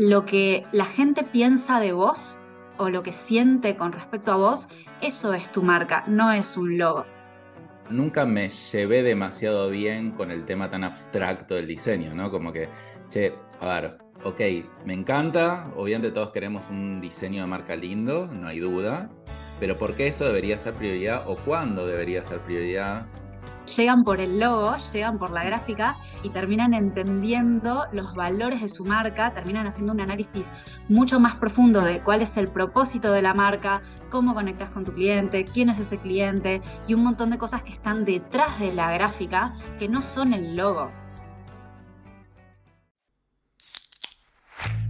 lo que la gente piensa de vos o lo que siente con respecto a vos, eso es tu marca, no es un logo. Nunca me llevé demasiado bien con el tema tan abstracto del diseño, ¿no? Como que, che, a ver, ok, me encanta, obviamente todos queremos un diseño de marca lindo, no hay duda, pero ¿por qué eso debería ser prioridad o cuándo debería ser prioridad? Llegan por el logo, llegan por la gráfica y terminan entendiendo los valores de su marca, terminan haciendo un análisis mucho más profundo de cuál es el propósito de la marca, cómo conectas con tu cliente, quién es ese cliente y un montón de cosas que están detrás de la gráfica que no son el logo.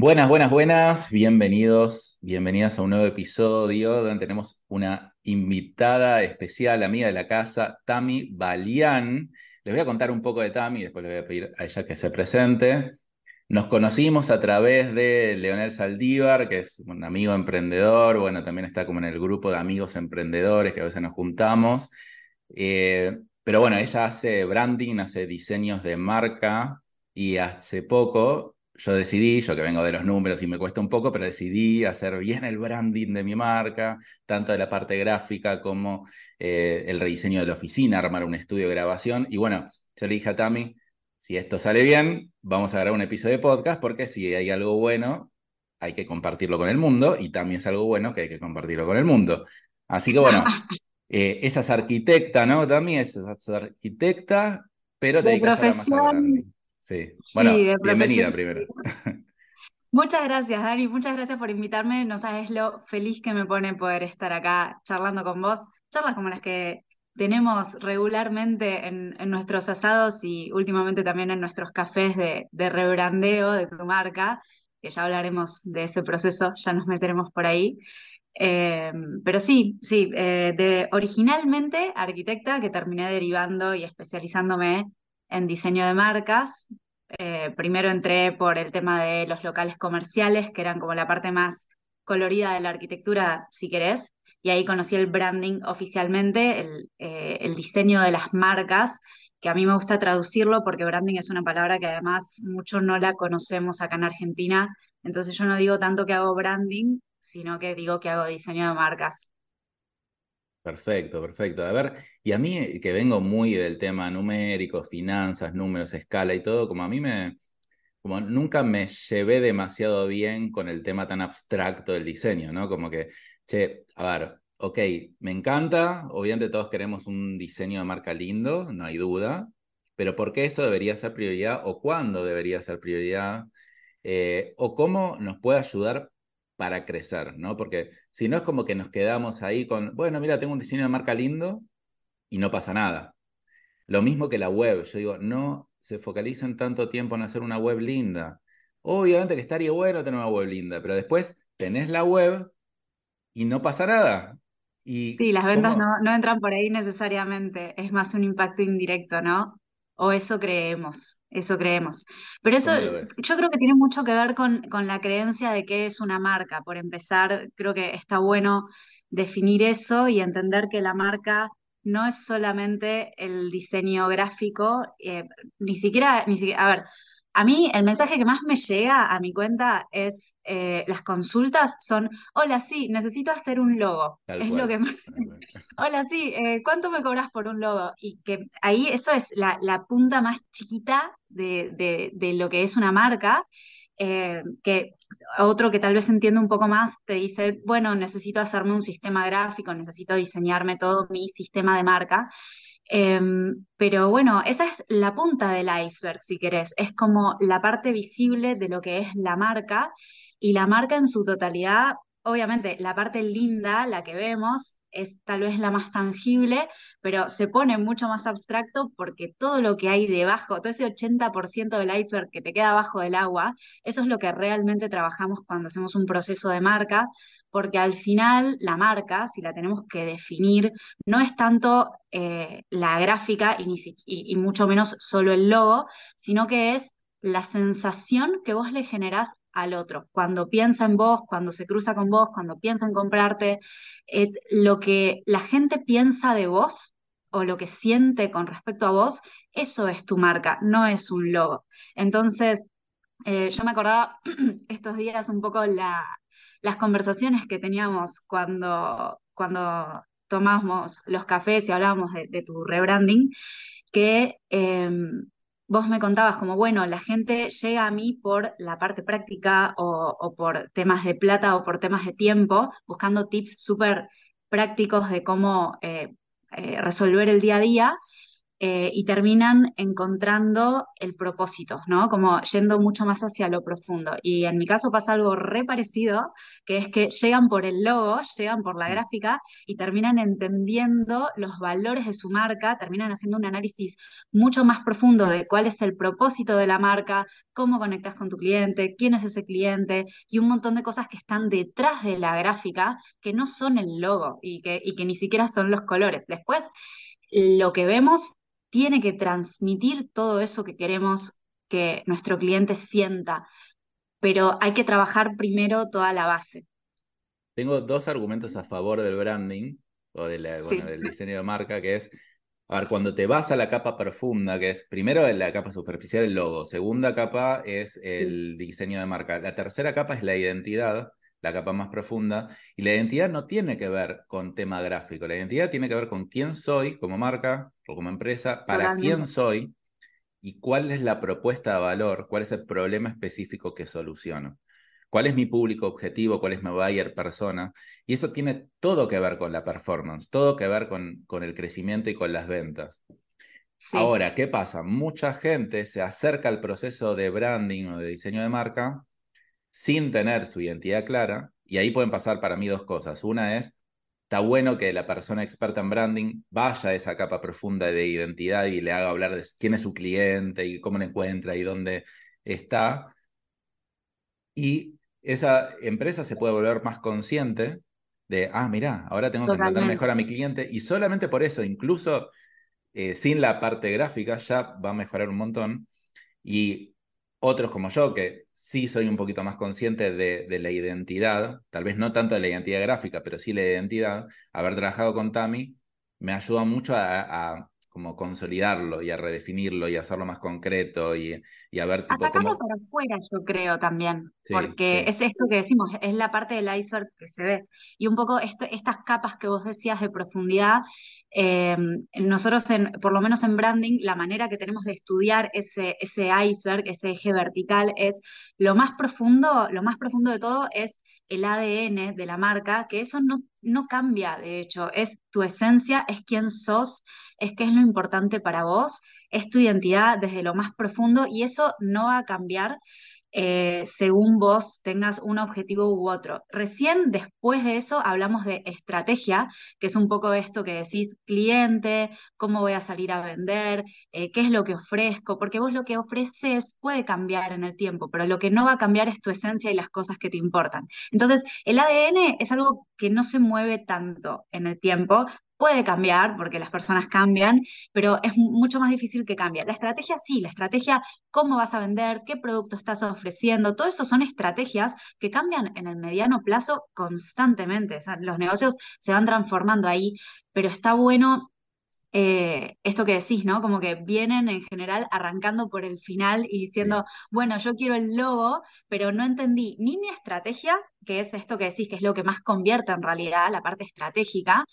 Buenas, buenas, buenas. Bienvenidos, bienvenidas a un nuevo episodio donde tenemos una invitada especial, amiga de la casa, Tami Balián. Les voy a contar un poco de Tami, después le voy a pedir a ella que se presente. Nos conocimos a través de Leonel Saldívar, que es un amigo emprendedor, bueno, también está como en el grupo de amigos emprendedores que a veces nos juntamos. Eh, pero bueno, ella hace branding, hace diseños de marca y hace poco yo decidí, yo que vengo de los números y me cuesta un poco, pero decidí hacer bien el branding de mi marca, tanto de la parte gráfica como eh, el rediseño de la oficina, armar un estudio de grabación. Y bueno, yo le dije a Tami, si esto sale bien, vamos a grabar un episodio de podcast, porque si hay algo bueno, hay que compartirlo con el mundo, y también es algo bueno que hay que compartirlo con el mundo. Así que bueno, eh, ella es arquitecta, ¿no? Tami es, arquitecta, pero te dedicas a la grande. Sí, bueno, bienvenida primero. Muchas gracias, Dani. Muchas gracias por invitarme. No sabes lo feliz que me pone poder estar acá charlando con vos. Charlas como las que tenemos regularmente en, nuestros asados y últimamente también en nuestros cafés de, rebrandeo de tu marca, que ya hablaremos de ese proceso, ya nos meteremos por ahí. Eh, pero sí, sí, eh, de, originalmente arquitecta que terminé derivando y especializándome en diseño de marcas. Eh, primero entré por el tema de los locales comerciales, que eran como la parte más colorida de la arquitectura, si querés, y ahí conocí el branding oficialmente, el, eh, el diseño de las marcas, que a mí me gusta traducirlo porque branding es una palabra que además mucho no la conocemos acá en Argentina, entonces yo no digo tanto que hago branding, sino que digo que hago diseño de marcas. Perfecto, perfecto. A ver, y a mí que vengo muy del tema numérico, finanzas, números, escala y todo, como a mí me, como nunca me llevé demasiado bien con el tema tan abstracto del diseño, ¿no? Como que, che, a ver, ok, me encanta, obviamente todos queremos un diseño de marca lindo, no hay duda, pero ¿por qué eso debería ser prioridad o cuándo debería ser prioridad? Eh, o cómo nos puede ayudar para crecer, ¿no? Porque si no es como que nos quedamos ahí con, bueno, mira, tengo un diseño de marca lindo y no pasa nada. Lo mismo que la web, yo digo, no se focalicen tanto tiempo en hacer una web linda. Obviamente que estaría bueno tener una web linda, pero después tenés la web y no pasa nada. Y sí, las ventas no, no entran por ahí necesariamente, es más un impacto indirecto, ¿no? O eso creemos, eso creemos. Pero eso yo creo que tiene mucho que ver con, con la creencia de que es una marca. Por empezar, creo que está bueno definir eso y entender que la marca no es solamente el diseño gráfico, eh, ni siquiera, ni siquiera, a ver, a mí el mensaje que más me llega a mi cuenta es, eh, las consultas son, hola, sí, necesito hacer un logo. es lo que más... hola, sí, eh, ¿cuánto me cobras por un logo? Y que ahí eso es la, punta más chiquita de, lo que es una marca, eh, que otro que tal vez entiende un poco más te dice, bueno, necesito hacerme un sistema gráfico, necesito diseñarme todo mi sistema de marca. Em, pero bueno, esa es la punta del iceberg, si querés. Es como la parte visible de lo que es la marca y la marca en su totalidad, obviamente, la parte linda, la que vemos, es tal vez la más tangible, pero se pone mucho más abstracto porque todo lo que hay debajo, todo ese 80% del iceberg que te queda abajo del agua, eso es lo que realmente trabajamos cuando hacemos un proceso de marca, porque al final la marca, si la tenemos que definir, no es tanto eh, la gráfica y, y mucho menos solo el logo, sino que es la sensación que vos le generás al otro. Cuando piensa en vos, cuando se cruza con vos, cuando piensa en comprarte, eh, lo que la gente piensa de vos o lo que siente con respecto a vos, eso es tu marca, no es un logo. Entonces, eh, yo me acordaba estos días un poco las conversaciones que teníamos cuando, cuando tomamos los cafés y hablábamos de, tu rebranding, que em, vos me contabas como, bueno, la gente llega a mí por la parte práctica o, por temas de plata o por temas de tiempo, buscando tips súper prácticos de cómo eh, eh, resolver el día a día. Eh, y terminan encontrando el propósito, ¿no? Como yendo mucho más hacia lo profundo. Y en mi caso pasa algo re parecido, que es que llegan por el logo, llegan por la mm. gráfica y terminan entendiendo los valores de su marca, terminan haciendo un análisis mucho más profundo de cuál es el propósito de la marca, cómo conectas con tu cliente, quién es ese cliente y un montón de cosas que están detrás de la gráfica que no son el logo y que, y que ni siquiera son los colores. Después, lo que vemos tiene que transmitir todo eso que queremos que nuestro cliente sienta, pero hay que trabajar primero toda la base. Tengo dos argumentos a favor del branding o del diseño de marca, que es, a ver, cuando te vas a la capa profunda, que es primero la capa superficial, el logo, segunda capa es el diseño de marca, la tercera capa es la identidad, la capa más profunda, y la identidad no tiene que ver con tema gráfico, la identidad tiene que ver con quién soy como marca o como empresa, para quién soy y cuál es la propuesta de valor, cuál es el problema específico que soluciono. ¿Cuál es mi público objetivo? ¿Cuál es mi buyer persona? Y eso tiene todo que ver con la performance, todo que ver con, con el crecimiento y con las ventas. Ahora, ¿qué pasa? Mucha gente se acerca al proceso de branding o de diseño de marca sin tener su identidad clara, y ahí pueden pasar para mí dos cosas. Una es, está bueno que la persona experta en branding vaya a esa capa profunda de identidad y le haga hablar de quién es su cliente y cómo lo encuentra y dónde está. Y esa empresa se puede volver más consciente de, ah, mira, ahora tengo que entender mejor a mi cliente y solamente por eso, incluso eh, sin la parte gráfica, ya va a mejorar un montón. Y otros como yo, que sí soy un poquito más consciente de, la identidad, tal vez no tanto de la identidad gráfica, pero sí la identidad, haber trabajado con Tami me ayuda mucho a, como consolidarlo y a redefinirlo y a hacerlo más concreto y, y a ver tipo, sacarlo para afuera yo creo también porque es esto que decimos es la parte del iceberg que se ve. Y un poco estas capas que vos decías de profundidad eh, nosotros por lo menos en branding la manera que tenemos de estudiar ese, ese iceberg ese eje vertical es lo más profundo lo más profundo de todo es el ADN de la marca, que eso no, no cambia, de hecho, es tu esencia, es quién sos, es qué es lo importante para vos, es tu identidad desde lo más profundo y eso no va a cambiar eh, según vos tengas un objetivo u otro. Recién después de eso hablamos de estrategia, que es un poco esto que decís, cliente, cómo voy a salir a vender, eh, qué es lo que ofrezco, porque vos lo que ofreces puede cambiar en el tiempo, pero lo que no va a cambiar es tu esencia y las cosas que te importan. Entonces, el ADN es algo que no se mueve tanto en el tiempo, puede cambiar porque las personas cambian, pero es mucho más difícil que cambie. La estrategia sí, la estrategia, cómo vas a vender, qué producto estás ofreciendo, todo eso son estrategias que cambian en el mediano plazo constantemente. los negocios se van transformando ahí, pero está bueno eh, esto que decís, ¿no? Como que vienen en general arrancando por el final y diciendo, bueno, yo quiero el logo, pero no entendí ni mi estrategia, que es esto que decís, que es lo que más convierte en realidad, la parte estratégica,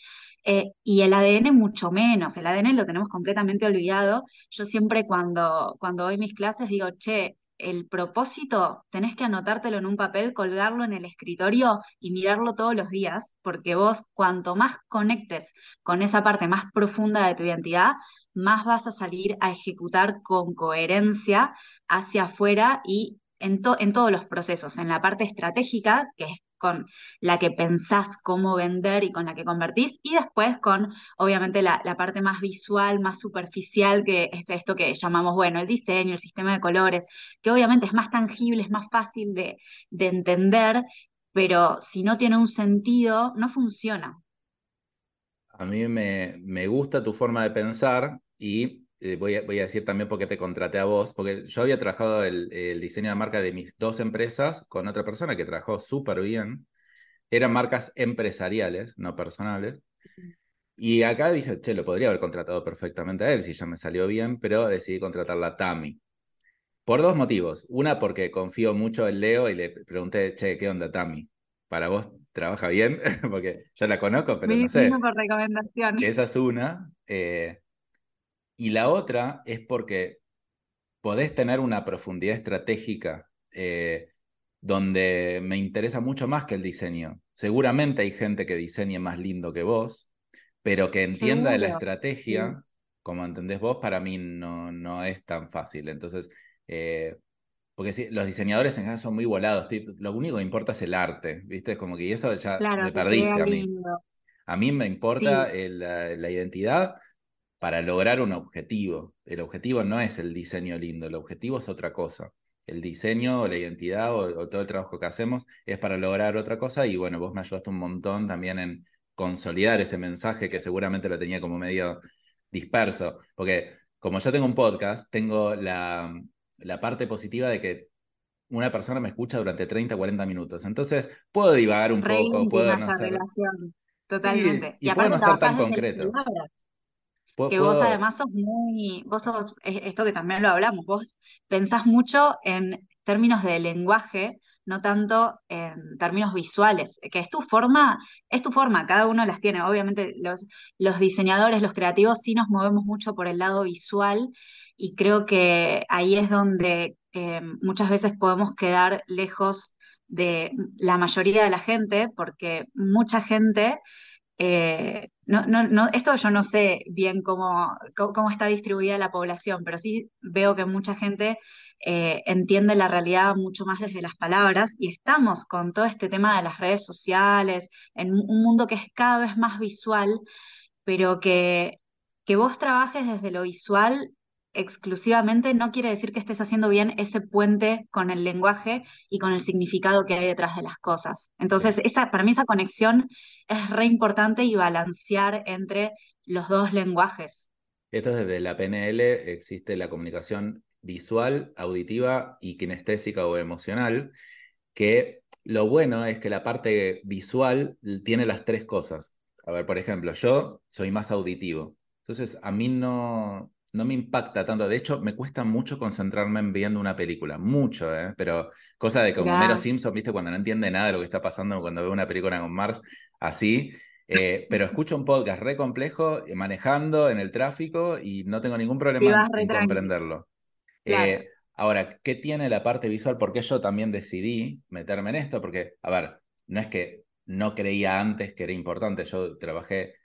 eh, y el ADN mucho menos. El ADN lo tenemos completamente olvidado. Yo siempre cuando, cuando doy mis clases digo, che, el propósito tenés que anotártelo en un papel, colgarlo en el escritorio y mirarlo todos los días, porque vos cuanto más conectes con esa parte más profunda de tu identidad, más vas a salir a ejecutar con coherencia hacia afuera y en, en todos los procesos, en la parte estratégica, que es con la que pensás cómo vender y con la que convertís, y después con, obviamente, la, parte más visual, más superficial, que es esto que llamamos, bueno, el diseño, el sistema de colores, que obviamente es más tangible, es más fácil de, entender, pero si no tiene un sentido, no funciona. A mí me, me gusta tu forma de pensar y eh, voy, a, voy, a, decir también por qué te contraté a vos, porque yo había trabajado el, diseño de marca de mis dos empresas con otra persona que trabajó súper bien. Eran marcas empresariales, no personales. Y acá dije, che, lo podría haber contratado perfectamente a él si ya me salió bien, pero decidí contratarla a Tami. Por dos motivos. Una, porque confío mucho en Leo y le pregunté, che, ¿qué onda, Tami? ¿Para vos trabaja bien? porque ya la conozco, pero no sé. por recomendación. Esa es una. Eh, y la otra es porque podés tener una profundidad estratégica eh, donde me interesa mucho más que el diseño. Seguramente hay gente que diseñe más lindo que vos, pero que entienda de la estrategia, como entendés vos, para mí no, no es tan fácil. Entonces, eh, porque sí, los diseñadores en general son muy volados. Lo único que importa es el arte, ¿viste? Es como que eso ya me perdiste a mí. A mí me importa la, identidad para lograr un objetivo. El objetivo no es el diseño lindo, el objetivo es otra cosa. El diseño o la identidad o, todo el trabajo que hacemos es para lograr otra cosa y bueno, vos me ayudaste un montón también en consolidar ese mensaje que seguramente lo tenía como medio disperso, porque como yo tengo un podcast, tengo la, la parte positiva de que una persona me escucha durante 30, 40 minutos. Entonces, puedo divagar un poco, puedo no ser... Totalmente. y, puedo no ser tan concreto que vos además sos muy, vos sos, esto que también lo hablamos, vos pensás mucho en términos de lenguaje, no tanto en términos visuales, que es tu forma, es tu forma, cada uno las tiene. Obviamente los, los diseñadores, los creativos sí nos movemos mucho por el lado visual y creo que ahí es donde eh, muchas veces podemos quedar lejos de la mayoría de la gente, porque mucha gente eh, no, no, no, esto yo no sé bien cómo, cómo, está distribuida la población, pero sí veo que mucha gente eh, entiende la realidad mucho más desde las palabras y estamos con todo este tema de las redes sociales, en un mundo que es cada vez más visual, pero que, que vos trabajes desde lo visual exclusivamente no quiere decir que estés haciendo bien ese puente con el lenguaje y con el significado que hay detrás de las cosas. Entonces, esa, para mí esa conexión es re importante y balancear entre los dos lenguajes. Esto es desde la PNL, existe la comunicación visual, auditiva y kinestésica o emocional, que lo bueno es que la parte visual tiene las tres cosas. A ver, por ejemplo, yo soy más auditivo. Entonces, a mí no, no me impacta tanto. De hecho, me cuesta mucho concentrarme en viendo una película. Mucho, ¿eh? Pero cosa de como Mero Simpson, ¿viste? Cuando no entiende nada de lo que está pasando cuando ve una película con Mars, así. Eh, pero escucho un podcast re complejo, eh, manejando en el tráfico y no tengo ningún problema en, comprenderlo. Eh, ahora, ¿qué tiene la parte visual? Porque yo también decidí meterme en esto, porque, a ver, no es que no creía antes que era importante, yo trabajé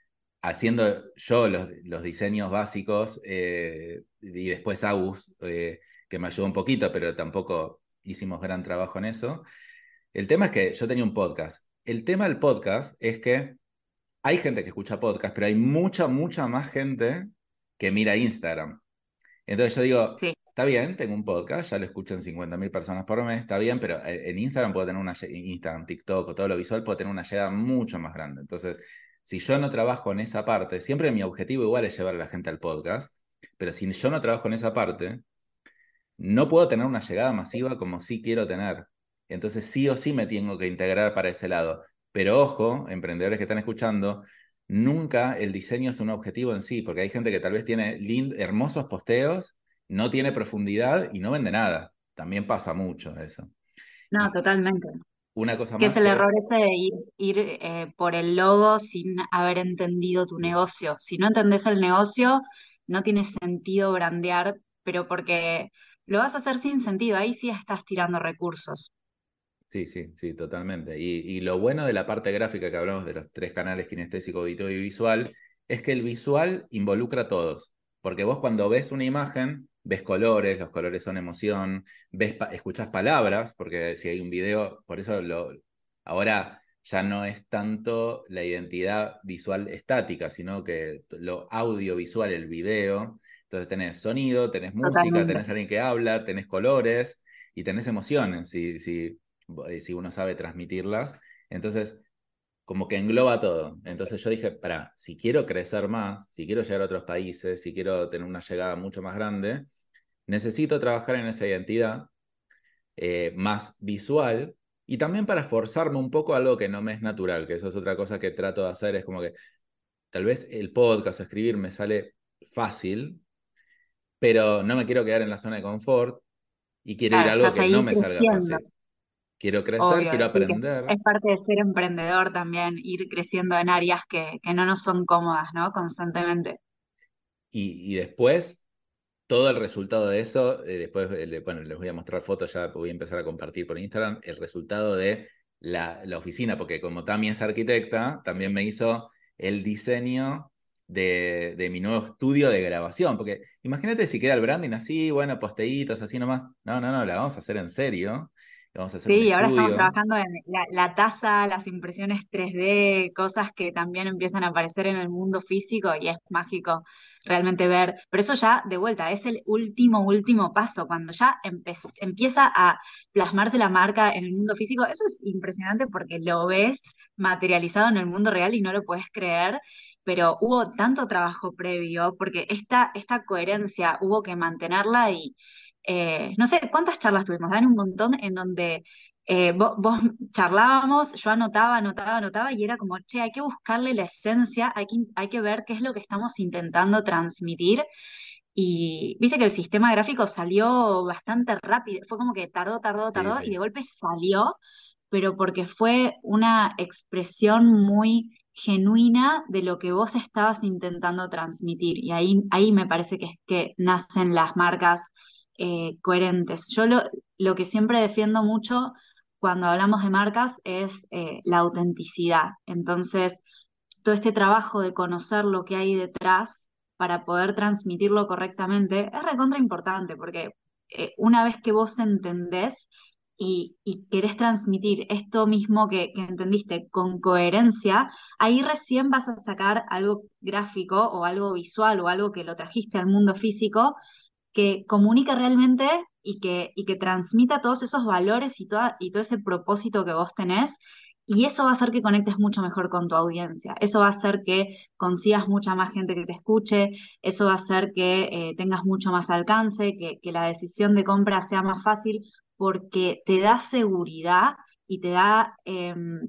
haciendo yo los, los diseños básicos eh, y después Agus, eh, que me ayudó un poquito, pero tampoco hicimos gran trabajo en eso. El tema es que yo tenía un podcast. El tema del podcast es que hay gente que escucha podcast, pero hay mucha, mucha más gente que mira Instagram. Entonces yo digo, está bien, tengo un podcast, ya lo escuchan 50.000 personas por mes, está bien, pero en Instagram puedo tener una, Instagram, TikTok o todo lo visual, puedo tener una llegada mucho más grande. Entonces, si yo no trabajo en esa parte, siempre mi objetivo igual es llevar a la gente al podcast, pero si yo no trabajo en esa parte, no puedo tener una llegada masiva como sí quiero tener. Entonces sí o sí me tengo que integrar para ese lado. Pero ojo, emprendedores que están escuchando, nunca el diseño es un objetivo en sí, porque hay gente que tal vez tiene hermosos posteos, no tiene profundidad y no vende nada. También pasa mucho eso. No, totalmente. Una cosa que es el error ese de ir, ir eh, por el logo sin haber entendido tu negocio. Si no entendés el negocio, no tiene sentido brandear, pero porque lo vas a hacer sin sentido, ahí sí estás tirando recursos. Sí, sí, sí, totalmente. Y, y lo bueno de la parte gráfica que hablamos de los tres canales kinestésico, auditorio y visual, es que el visual involucra a todos. Porque vos cuando ves una imagen, ves colores, los colores son emoción, ves escuchas palabras, porque si hay un video, por eso lo, Ahora ya no es tanto la identidad visual estática, sino que lo audiovisual, el video. Entonces tenés sonido, tenés música, tenés alguien que habla, tenés colores y tenés emociones, si, si, eh, si uno sabe transmitirlas. Entonces, como que engloba todo. Entonces yo dije, para, si quiero crecer más, si quiero llegar a otros países, si quiero tener una llegada mucho más grande, necesito trabajar en esa identidad eh, más visual y también para forzarme un poco a algo que no me es natural, que eso es otra cosa que trato de hacer, es como que tal vez el podcast o escribir me sale fácil, pero no me quiero quedar en la zona de confort y quiero ir a algo que no me salga fácil. Quiero crecer, quiero aprender. Es parte de ser emprendedor también, ir creciendo en áreas que, que no nos son cómodas, ¿no? Constantemente. Y, y después todo el resultado de eso, eh, después, eh, bueno, les voy a mostrar fotos, ya voy a empezar a compartir por Instagram, el resultado de la, la oficina, porque como Tami es arquitecta, también me hizo el diseño de, de, mi nuevo estudio de grabación, porque imagínate si queda el branding así, bueno, posteitos, así nomás. No, no, no, la vamos a hacer en serio. Vamos a hacer sí, ahora estamos trabajando en la, la taza, las impresiones 3D, cosas que también empiezan a aparecer en el mundo físico y es mágico realmente ver, pero eso ya de vuelta es el último, último paso, cuando ya empieza a plasmarse la marca en el mundo físico, eso es impresionante porque lo ves materializado en el mundo real y no lo puedes creer, pero hubo tanto trabajo previo, porque esta, esta coherencia hubo que mantenerla y eh, no sé cuántas charlas tuvimos, dan un montón en donde eh, vos, charlábamos, yo anotaba, anotaba, anotaba y era como, che, hay que buscarle la esencia, hay que, hay que ver qué es lo que estamos intentando transmitir. Y viste que el sistema gráfico salió bastante rápido, fue como que tardó, tardó, tardó y de golpe salió, pero porque fue una expresión muy genuina de lo que vos estabas intentando transmitir. Y ahí, ahí me parece que es que nacen las marcas eh, coherentes. Yo lo, lo que siempre defiendo mucho cuando hablamos de marcas es eh, la autenticidad. Entonces, todo este trabajo de conocer lo que hay detrás para poder transmitirlo correctamente es recontra importante, porque eh, una vez que vos entendés y, querés transmitir esto mismo que, entendiste con coherencia, ahí recién vas a sacar algo gráfico o algo visual o algo que lo trajiste al mundo físico que comunique realmente y que, y que transmita todos esos valores y, toda, y todo ese propósito que vos tenés. Y eso va a hacer que conectes mucho mejor con tu audiencia. Eso va a hacer que consigas mucha más gente que te escuche. Eso va a hacer que eh, tengas mucho más alcance, que, que la decisión de compra sea más fácil, porque te da seguridad y te da. Em,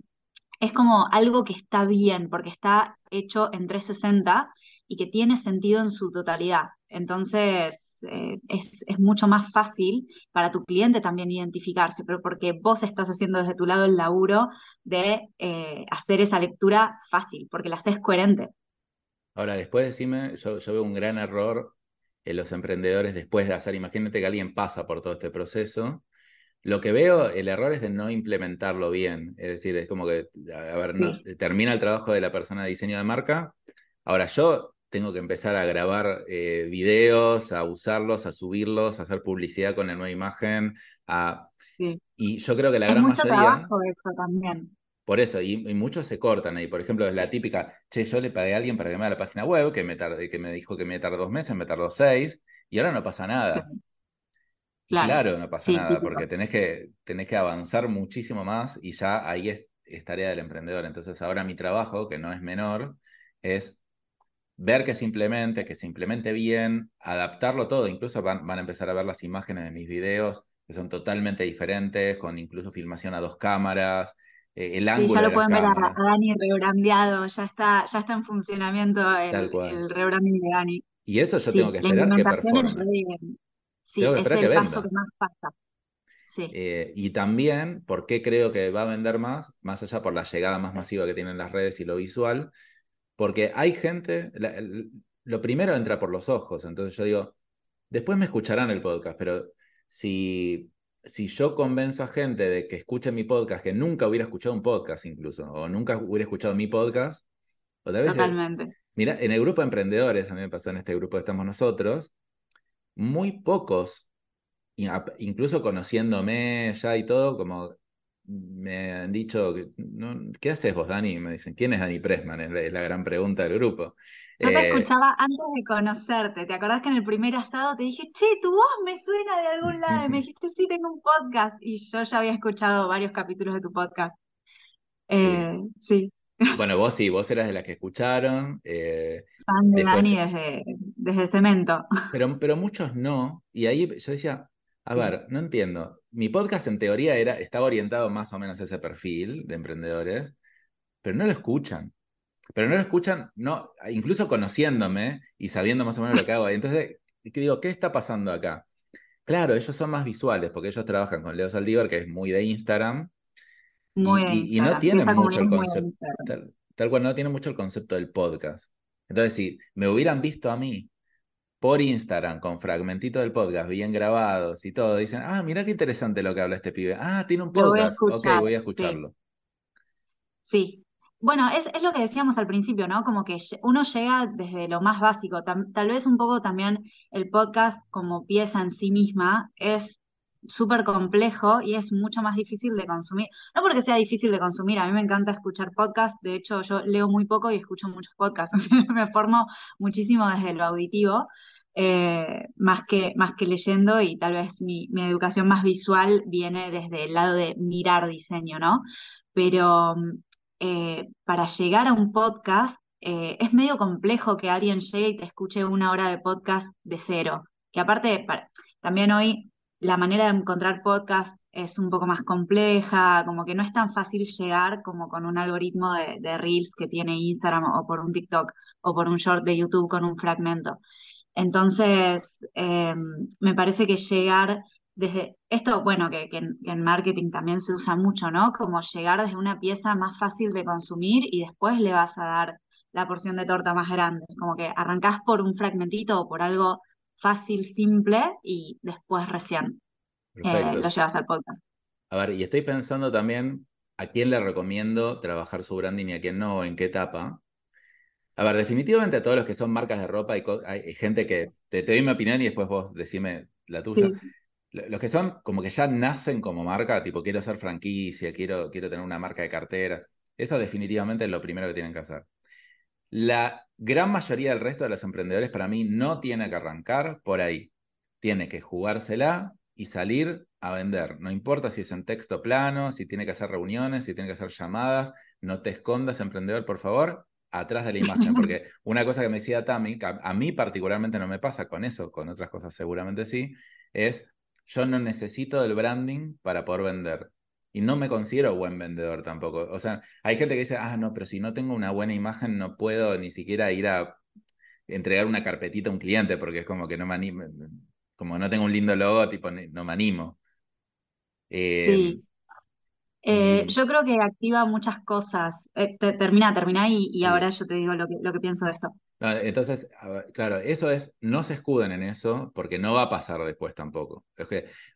es como algo que está bien, porque está hecho en 360 y que tiene sentido en su totalidad. Entonces, eh, es, mucho más fácil para tu cliente también identificarse, pero porque vos estás haciendo desde tu lado el laburo de eh, hacer esa lectura fácil, porque la haces coherente. Ahora, después decime, yo, yo veo un gran error en los emprendedores después de hacer, imagínate que alguien pasa por todo este proceso. Lo que veo, el error es de no implementarlo bien. Es decir, es como que, a ver, termina el trabajo de la persona de diseño de marca. Ahora, yo tengo que empezar a grabar eh, videos, a usarlos, a subirlos, a hacer publicidad con la nueva imagen. A... Y yo creo que la gran mayoría. Trabajo eso también. Por eso, y, muchos se cortan ahí. Por ejemplo, es la típica, che, yo le pagué a alguien para que me haga la página web, que me, que me dijo que me tardó dos meses, me tardó seis, y ahora no pasa nada. Claro, no pasa nada, porque tenés que, tenés que avanzar muchísimo más y ya ahí es, es tarea del emprendedor. Entonces, ahora mi trabajo, que no es menor, es ver que se implemente, que se implemente bien, adaptarlo todo, incluso van, a empezar a ver las imágenes de mis videos, que son totalmente diferentes, con incluso filmación a dos cámaras, eh, el ángulo. Sí, ya lo pueden ver a, Dani rebrandeado, ya está, ya está en funcionamiento el, rebranding de Dani. Y eso yo tengo que esperar que performe. sí, es el paso que más pasa. Sí. Eh, y también, ¿por qué creo que va a vender más? Más allá por la llegada más masiva que tienen las redes y lo visual, porque hay gente, lo primero entra por los ojos, entonces yo digo, después me escucharán el podcast, pero si, si yo convenzo a gente de que escuche mi podcast, que nunca hubiera escuchado un podcast incluso, o nunca hubiera escuchado mi podcast, vez... Totalmente. Mira, en el grupo de emprendedores, a mí me pasó en este grupo que estamos nosotros, muy pocos, incluso conociéndome ya y todo, como me han dicho, ¿qué haces vos, Dani? Me dicen, ¿quién es Dani Pressman? Es la, gran pregunta del grupo. Yo te eh, escuchaba antes de conocerte. ¿Te acordás que en el primer asado te dije, che, tu voz me suena de algún lado? Y me dijiste, sí, tengo un podcast. Y yo ya había escuchado varios capítulos de tu podcast. sí. Eh, bueno, vos sí, vos eras de las que escucharon. Eh, Fan de Dani desde, desde Cemento. Pero, pero muchos no. Y ahí yo decía, a ver, no entiendo. Mi podcast en teoría era, estaba orientado más o menos a ese perfil de emprendedores, pero no lo escuchan. Pero no lo escuchan, no, incluso conociéndome y sabiendo más o menos lo que hago. Entonces, ¿qué digo? ¿Qué está pasando acá? Claro, ellos son más visuales porque ellos trabajan con Leo Saldívar, que es muy de Instagram. Muy y, y, no tienen mucho el concepto. Tal, tal, cual, no tienen mucho el concepto del podcast. Entonces, si me hubieran visto a mí por Instagram con fragmentitos del podcast bien grabados y todo, dicen, ah, mira qué interesante lo que habla este pibe. Ah, tiene un podcast. ok, voy a escucharlo. Sí. Bueno, es, lo que decíamos al principio, ¿no? Como que uno llega desde lo más básico. tal vez un poco también el podcast como pieza en sí misma es súper complejo y es mucho más difícil de consumir. No porque sea difícil de consumir, a mí me encanta escuchar podcasts, de hecho yo leo muy poco y escucho muchos podcasts, me formo muchísimo desde lo auditivo, eh, más, que, más que leyendo y tal vez mi, educación más visual viene desde el lado de mirar diseño, ¿no? Pero eh, para llegar a un podcast eh, es medio complejo que alguien llegue y te escuche una hora de podcast de cero, que aparte también hoy la manera de encontrar podcast es un poco más compleja, como que no es tan fácil llegar como con un algoritmo de Reels que tiene Instagram o por un TikTok o por un short de YouTube con un fragmento. Entonces, em, me parece que llegar desde esto, bueno, que, en, marketing también se usa mucho, ¿no? Como llegar desde una pieza más fácil de consumir y después le vas a dar la porción de torta más grande. Como que arrancás por un fragmentito o por algo fácil, simple y después recién eh, lo llevas al podcast. A ver, y estoy pensando también a quién le recomiendo trabajar su branding y a quién no, en qué etapa. A ver, definitivamente a todos los que son marcas de ropa, hay, hay gente que te, doy mi opinión y después vos decime la tuya. Los que son como que ya nacen como marca, tipo quiero hacer franquicia, quiero, quiero tener una marca de cartera, eso definitivamente es lo primero que tienen que hacer. La gran mayoría del resto de los emprendedores para mí no tiene que arrancar por ahí. Tiene que jugársela y salir a vender. No importa si es en texto plano, si tiene que hacer reuniones, si tiene que hacer llamadas, no te escondas, emprendedor, por favor, atrás de la imagen, porque una cosa que me decía Tami, a, mí particularmente no me pasa con eso, con otras cosas seguramente sí, es yo no necesito del branding para poder vender. Y no me considero buen vendedor tampoco. O sea, hay gente que dice, ah, no, pero si no tengo una buena imagen no puedo ni siquiera ir a entregar una carpetita a un cliente porque es como que no me animo, como no tengo un lindo logo, tipo, no me animo. sí. Eh, yo creo que activa muchas cosas. Eh, termina, termina y, ahora yo te digo lo que, lo que pienso de esto. entonces, claro, eso es, no se escuden en eso porque no va a pasar después tampoco.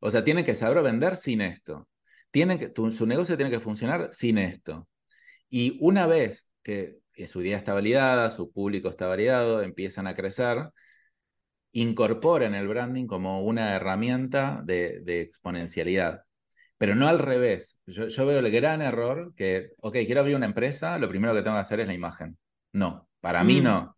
o sea, tienen que saber vender sin esto. Tienen que, su negocio tiene que funcionar sin esto. Y una vez que su idea está validada, su público está validado, empiezan a crecer, incorporen el branding como una herramienta de exponencialidad pero no al revés. Yo, veo el gran error que, ok, quiero abrir una empresa, lo primero que tengo que hacer es la imagen. No, para mí mm. no.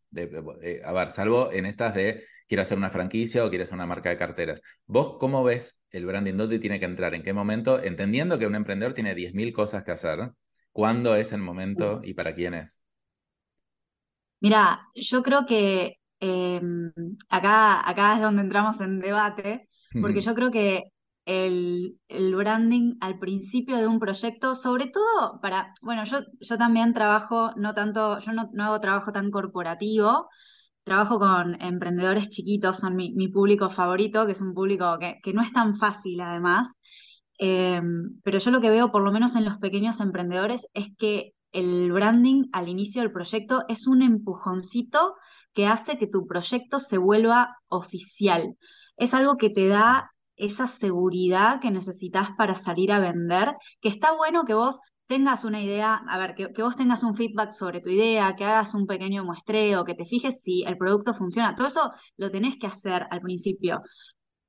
a ver, salvo en estas de quiero hacer una franquicia o quiero hacer una marca de carteras. ¿Vos cómo ves el branding? ¿Dónde tiene que entrar? ¿En qué momento? Entendiendo que un emprendedor tiene 10.000 cosas que hacer. ¿Cuándo es el momento y para quién es? Mira, yo creo que em, acá, acá es donde entramos en debate, porque yo creo que el, branding al principio de un proyecto, sobre todo para, bueno, yo, yo también trabajo, no tanto, yo no, hago trabajo tan corporativo, trabajo con emprendedores chiquitos, son mi, público favorito, que es un público que, no es tan fácil además, em, pero yo lo que veo, por lo menos en los pequeños emprendedores, es que el branding al inicio del proyecto es un empujoncito que hace que tu proyecto se vuelva oficial. Es algo que te da esa seguridad que necesitas para salir a vender, que está bueno que vos tengas una idea, a ver, que, vos tengas un feedback sobre tu idea, que hagas un pequeño muestreo, que te fijes si el producto funciona. Todo eso lo tenés que hacer al principio.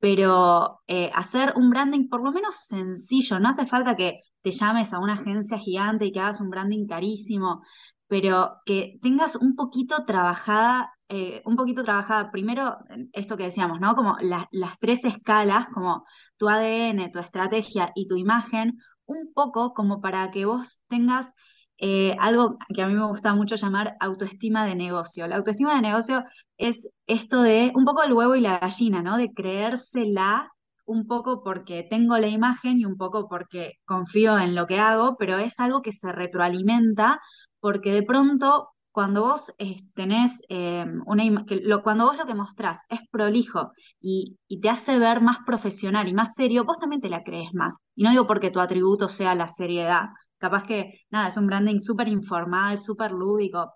pero eh, hacer un branding por lo menos sencillo, no hace falta que te llames a una agencia gigante y que hagas un branding carísimo, pero que tengas un poquito trabajada, eh, un poquito trabajada, primero esto que decíamos, ¿no? Como las tres escalas, como tu ADN, tu estrategia y tu imagen, un poco como para que vos tengas eh, algo que a mí me gusta mucho llamar autoestima de negocio. La autoestima de negocio es esto de un poco el huevo y la gallina, ¿no? De creérsela un poco porque tengo la imagen y un poco porque confío en lo que hago, pero es algo que se retroalimenta porque de pronto cuando vos eh, tenés eh, una que lo, cuando vos lo que mostrás es prolijo y, te hace ver más profesional y más serio, vos también te la crees más. Y no digo porque tu atributo sea la seriedad, capaz que, nada, es un branding súper informal, súper lúdico,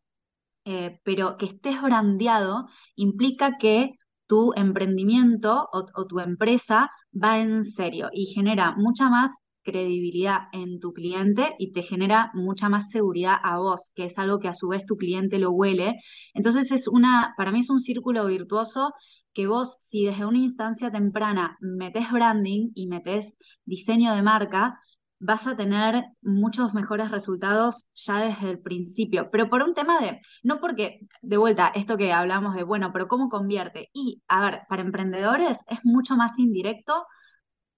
eh, pero que estés brandeado implica que tu emprendimiento o, tu empresa va en serio y genera mucha más credibilidad en tu cliente y te genera mucha más seguridad a vos, que es algo que a su vez tu cliente lo huele. Entonces es una, para mí es un círculo virtuoso que vos, si desde una instancia temprana metes branding y metes diseño de marca, vas a tener muchos mejores resultados ya desde el principio, pero por un tema de, no porque, de vuelta, esto que hablamos de, bueno, pero ¿cómo convierte? Y, a ver, para emprendedores es mucho más indirecto,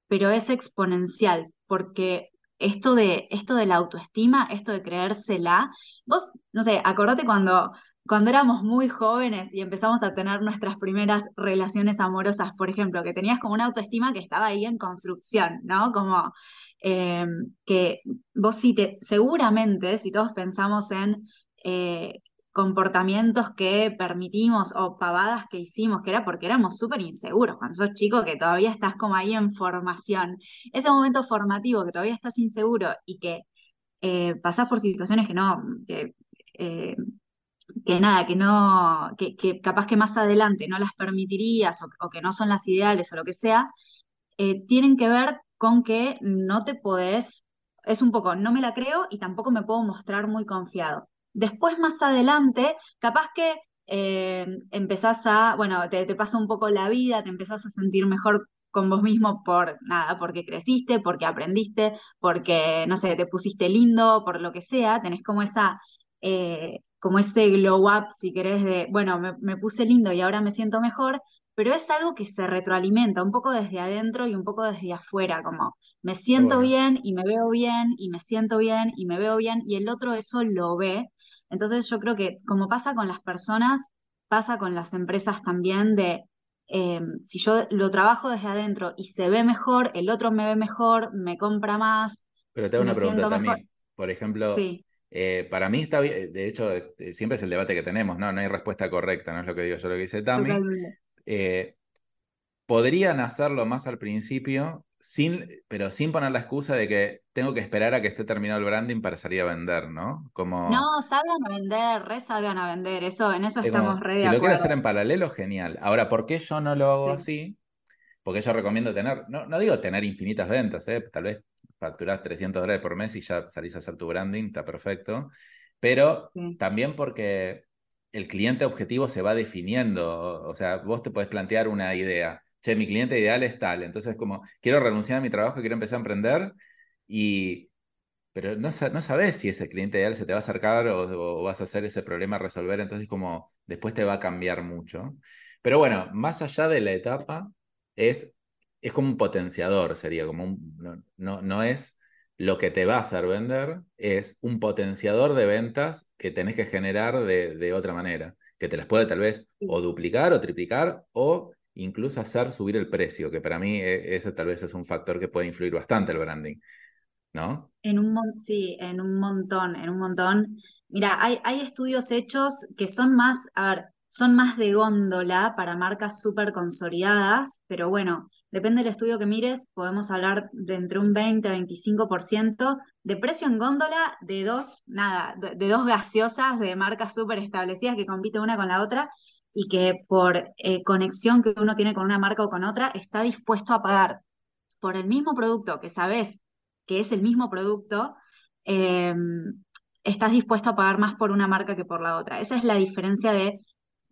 pero es exponencial, porque esto de, esto de la autoestima, esto de creérsela, vos, no sé, acordate cuando, cuando éramos muy jóvenes y empezamos a tener nuestras primeras relaciones amorosas, por ejemplo, que tenías como una autoestima que estaba ahí en construcción, ¿no? Como Em, que vos sí te, seguramente, si todos pensamos en eh, comportamientos que permitimos o pavadas que hicimos, que era porque éramos súper inseguros, cuando sos chico que todavía estás como ahí en formación, ese momento formativo que todavía estás inseguro y que eh, pasás por situaciones que no, que, eh, que nada, que no, que, capaz que más adelante no las permitirías o, que no son las ideales o lo que sea, tienen que ver con que no te podés, es un poco, no me la creo y tampoco me puedo mostrar muy confiado. Después, más adelante, capaz que eh, empezás a, bueno, te, te pasa un poco la vida, te empezás a sentir mejor con vos mismo por nada, porque creciste, porque aprendiste, porque, no sé, te pusiste lindo, por lo que sea, tenés como esa, eh, como ese glow up, si querés, de, bueno, me, me, puse lindo y ahora me siento mejor, pero es algo que se retroalimenta un poco desde adentro y un poco desde afuera, como me siento bien y me veo bien y me siento bien y me veo bien y el otro eso lo ve. Entonces yo creo que como pasa con las personas, pasa con las empresas también de eh, si yo lo trabajo desde adentro y se ve mejor, el otro me ve mejor, me compra más. Pero te hago una pregunta también. Por ejemplo, eh, para mí está bien, de hecho, siempre es el debate que tenemos, ¿no? No hay respuesta correcta, no es lo que digo yo, lo que dice Tami. Eh, podrían hacerlo más al principio, sin, pero sin poner la excusa de que tengo que esperar a que esté terminado el branding para salir a vender, ¿no? Como... No, salgan a vender, re salgan a vender, eso, en eso estamos re Si lo quiero hacer en paralelo, genial. Ahora, ¿por qué yo no lo hago así? Porque yo recomiendo tener, no, no digo tener infinitas ventas, ¿eh? tal vez facturás 300 dólares por mes y ya salís a hacer tu branding, está perfecto. Pero también porque el cliente objetivo se va definiendo. O sea, vos te podés plantear una idea. Che, mi cliente ideal es tal. Entonces, como, quiero renunciar a mi trabajo, quiero empezar a emprender y... Pero no, no sabes si ese cliente ideal se te va a acercar o, vas a hacer ese problema a resolver. Entonces, como, después te va a cambiar mucho. Pero bueno, más allá de la etapa, es, es como un potenciador, sería como un... no, no es lo que te va a hacer vender es un potenciador de ventas que tenés que generar de, otra manera, que te las puede tal vez o duplicar o triplicar o incluso hacer subir el precio, que para mí e, ese tal vez es un factor que puede influir bastante el branding, ¿no? En un sí, en un montón, en un montón. Mira, hay, hay estudios hechos que son más, a ver, son más de góndola para marcas súper consolidadas, pero bueno, depende del estudio que mires, podemos hablar de entre un 20 a 25% de precio en góndola de dos, nada, de, dos gaseosas de marcas súper establecidas que compiten una con la otra y que por eh, conexión que uno tiene con una marca o con otra está dispuesto a pagar por el mismo producto que sabes que es el mismo producto, em, estás dispuesto a pagar más por una marca que por la otra. Esa es la diferencia de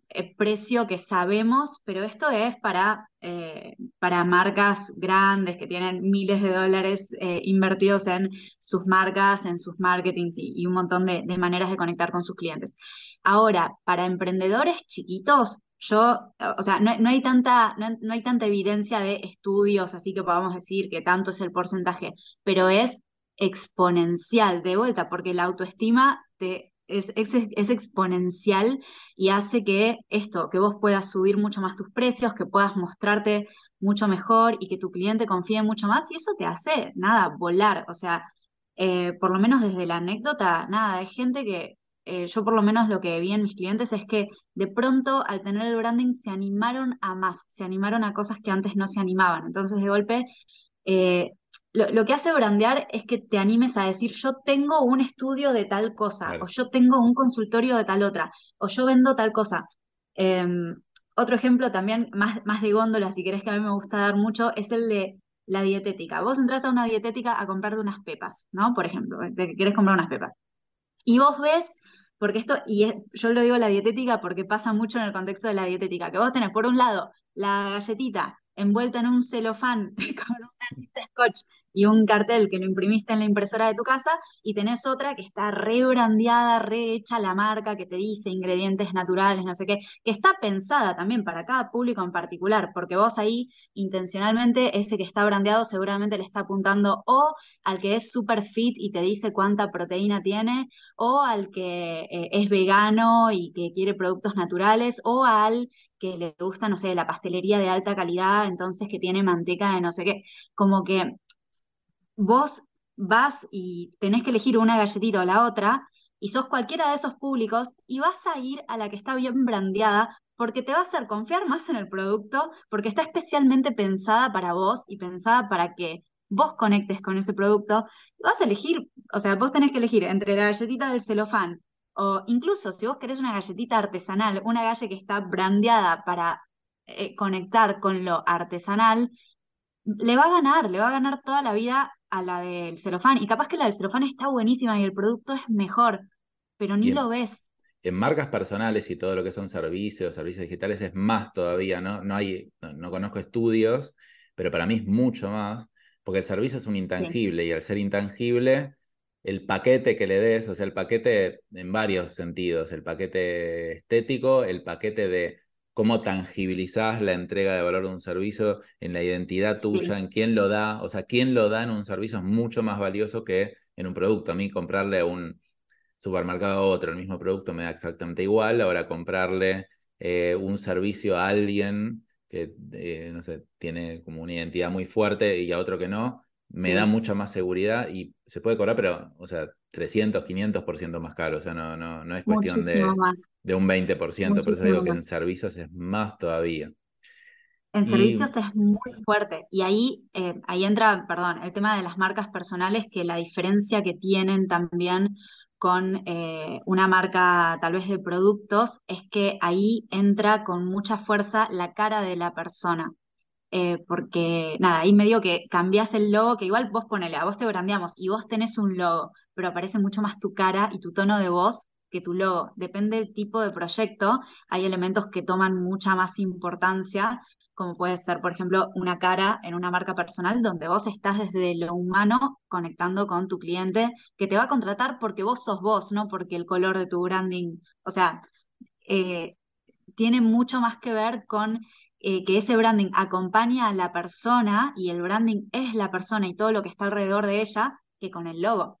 eh, precio que sabemos, pero esto es para, eh, para marcas grandes que tienen miles de dólares eh, invertidos en sus marcas, en sus marketing y, un montón de, maneras de conectar con sus clientes. Ahora, para emprendedores chiquitos, yo, o sea, no, hay tanta, no, hay tanta evidencia de estudios, así que podamos decir que tanto es el porcentaje, pero es exponencial de vuelta, porque la autoestima te es, exponencial y hace que esto, que vos puedas subir mucho más tus precios, que puedas mostrarte mucho mejor y que tu cliente confíe mucho más y eso te hace, nada, volar. O sea, eh, por lo menos desde la anécdota, nada, hay gente que eh, yo por lo menos lo que vi en mis clientes es que de pronto al tener el branding se animaron a más, se animaron a cosas que antes no se animaban. Entonces de golpe eh, lo, que hace brandear es que te animes a decir, yo tengo un estudio de tal cosa, o yo tengo un consultorio de tal otra, o yo vendo tal cosa. Em, otro ejemplo también, más, más de góndola, si querés que a mí me gusta dar mucho, es el de la dietética. Vos entras a una dietética a comprarte unas pepas, ¿no? Por ejemplo, de que querés comprar unas pepas. Y vos ves, porque esto, y yo lo digo la dietética porque pasa mucho en el contexto de la dietética, que vos tenés por un lado la galletita envuelta en un celofán con una cinta scotch y un cartel que lo imprimiste en la impresora de tu casa y tenés otra que está rebrandeada, rehecha la marca, que te dice ingredientes naturales, no sé qué, que está pensada también para cada público en particular, porque vos ahí intencionalmente ese que está brandeado seguramente le está apuntando o al que es super fit y te dice cuánta proteína tiene, o al que eh, es vegano y que quiere productos naturales, o al que le gusta, no sé, la pastelería de alta calidad, entonces que tiene manteca de no sé qué, como que vos vas y tenés que elegir una galletita o la otra, y sos cualquiera de esos públicos, y vas a ir a la que está bien brandeada, porque te va a hacer confiar más en el producto, porque está especialmente pensada para vos y pensada para que vos conectes con ese producto. Vas a elegir, o sea, vos tenés que elegir entre la galletita del celofán, o incluso si vos querés una galletita artesanal, una galleta que está brandeada para eh, conectar con lo artesanal, le va a ganar, le va a ganar toda la vida a la del celofán. Y capaz que la del celofán está buenísima y el producto es mejor, pero ni lo ves. En marcas personales y todo lo que son servicios, servicios digitales es más todavía, ¿no? No hay, no, conozco estudios, pero para mí es mucho más, porque el servicio es un intangible y al ser intangible, el paquete que le des, o sea, el paquete en varios sentidos, el paquete estético, el paquete de cómo tangibilizás la entrega de valor de un servicio en la identidad tuya, en quién lo da, o sea, quién lo da en un servicio es mucho más valioso que en un producto. A mí comprarle a un supermercado a otro el mismo producto me da exactamente igual, ahora comprarle eh, un servicio a alguien que, eh, no sé, tiene como una identidad muy fuerte y a otro que no, me da mucha más seguridad y se puede cobrar, pero, o sea, 300, 500% más caro, o sea, no, no, no es cuestión de, de, un 20%, por eso digo que en servicios es más todavía. En servicios es muy fuerte y ahí, eh, ahí entra, perdón, el tema de las marcas personales, que la diferencia que tienen también con eh, una marca tal vez de productos es que ahí entra con mucha fuerza la cara de la persona. Eh, porque nada, ahí medio que cambias el logo, que igual vos ponele, a vos te brandeamos y vos tenés un logo, pero aparece mucho más tu cara y tu tono de voz que tu logo. Depende del tipo de proyecto, hay elementos que toman mucha más importancia, como puede ser, por ejemplo, una cara en una marca personal donde vos estás desde lo humano conectando con tu cliente que te va a contratar porque vos sos vos, no porque el color de tu branding, o sea, eh, tiene mucho más que ver con eh, que ese branding acompaña a la persona y el branding es la persona y todo lo que está alrededor de ella que con el logo.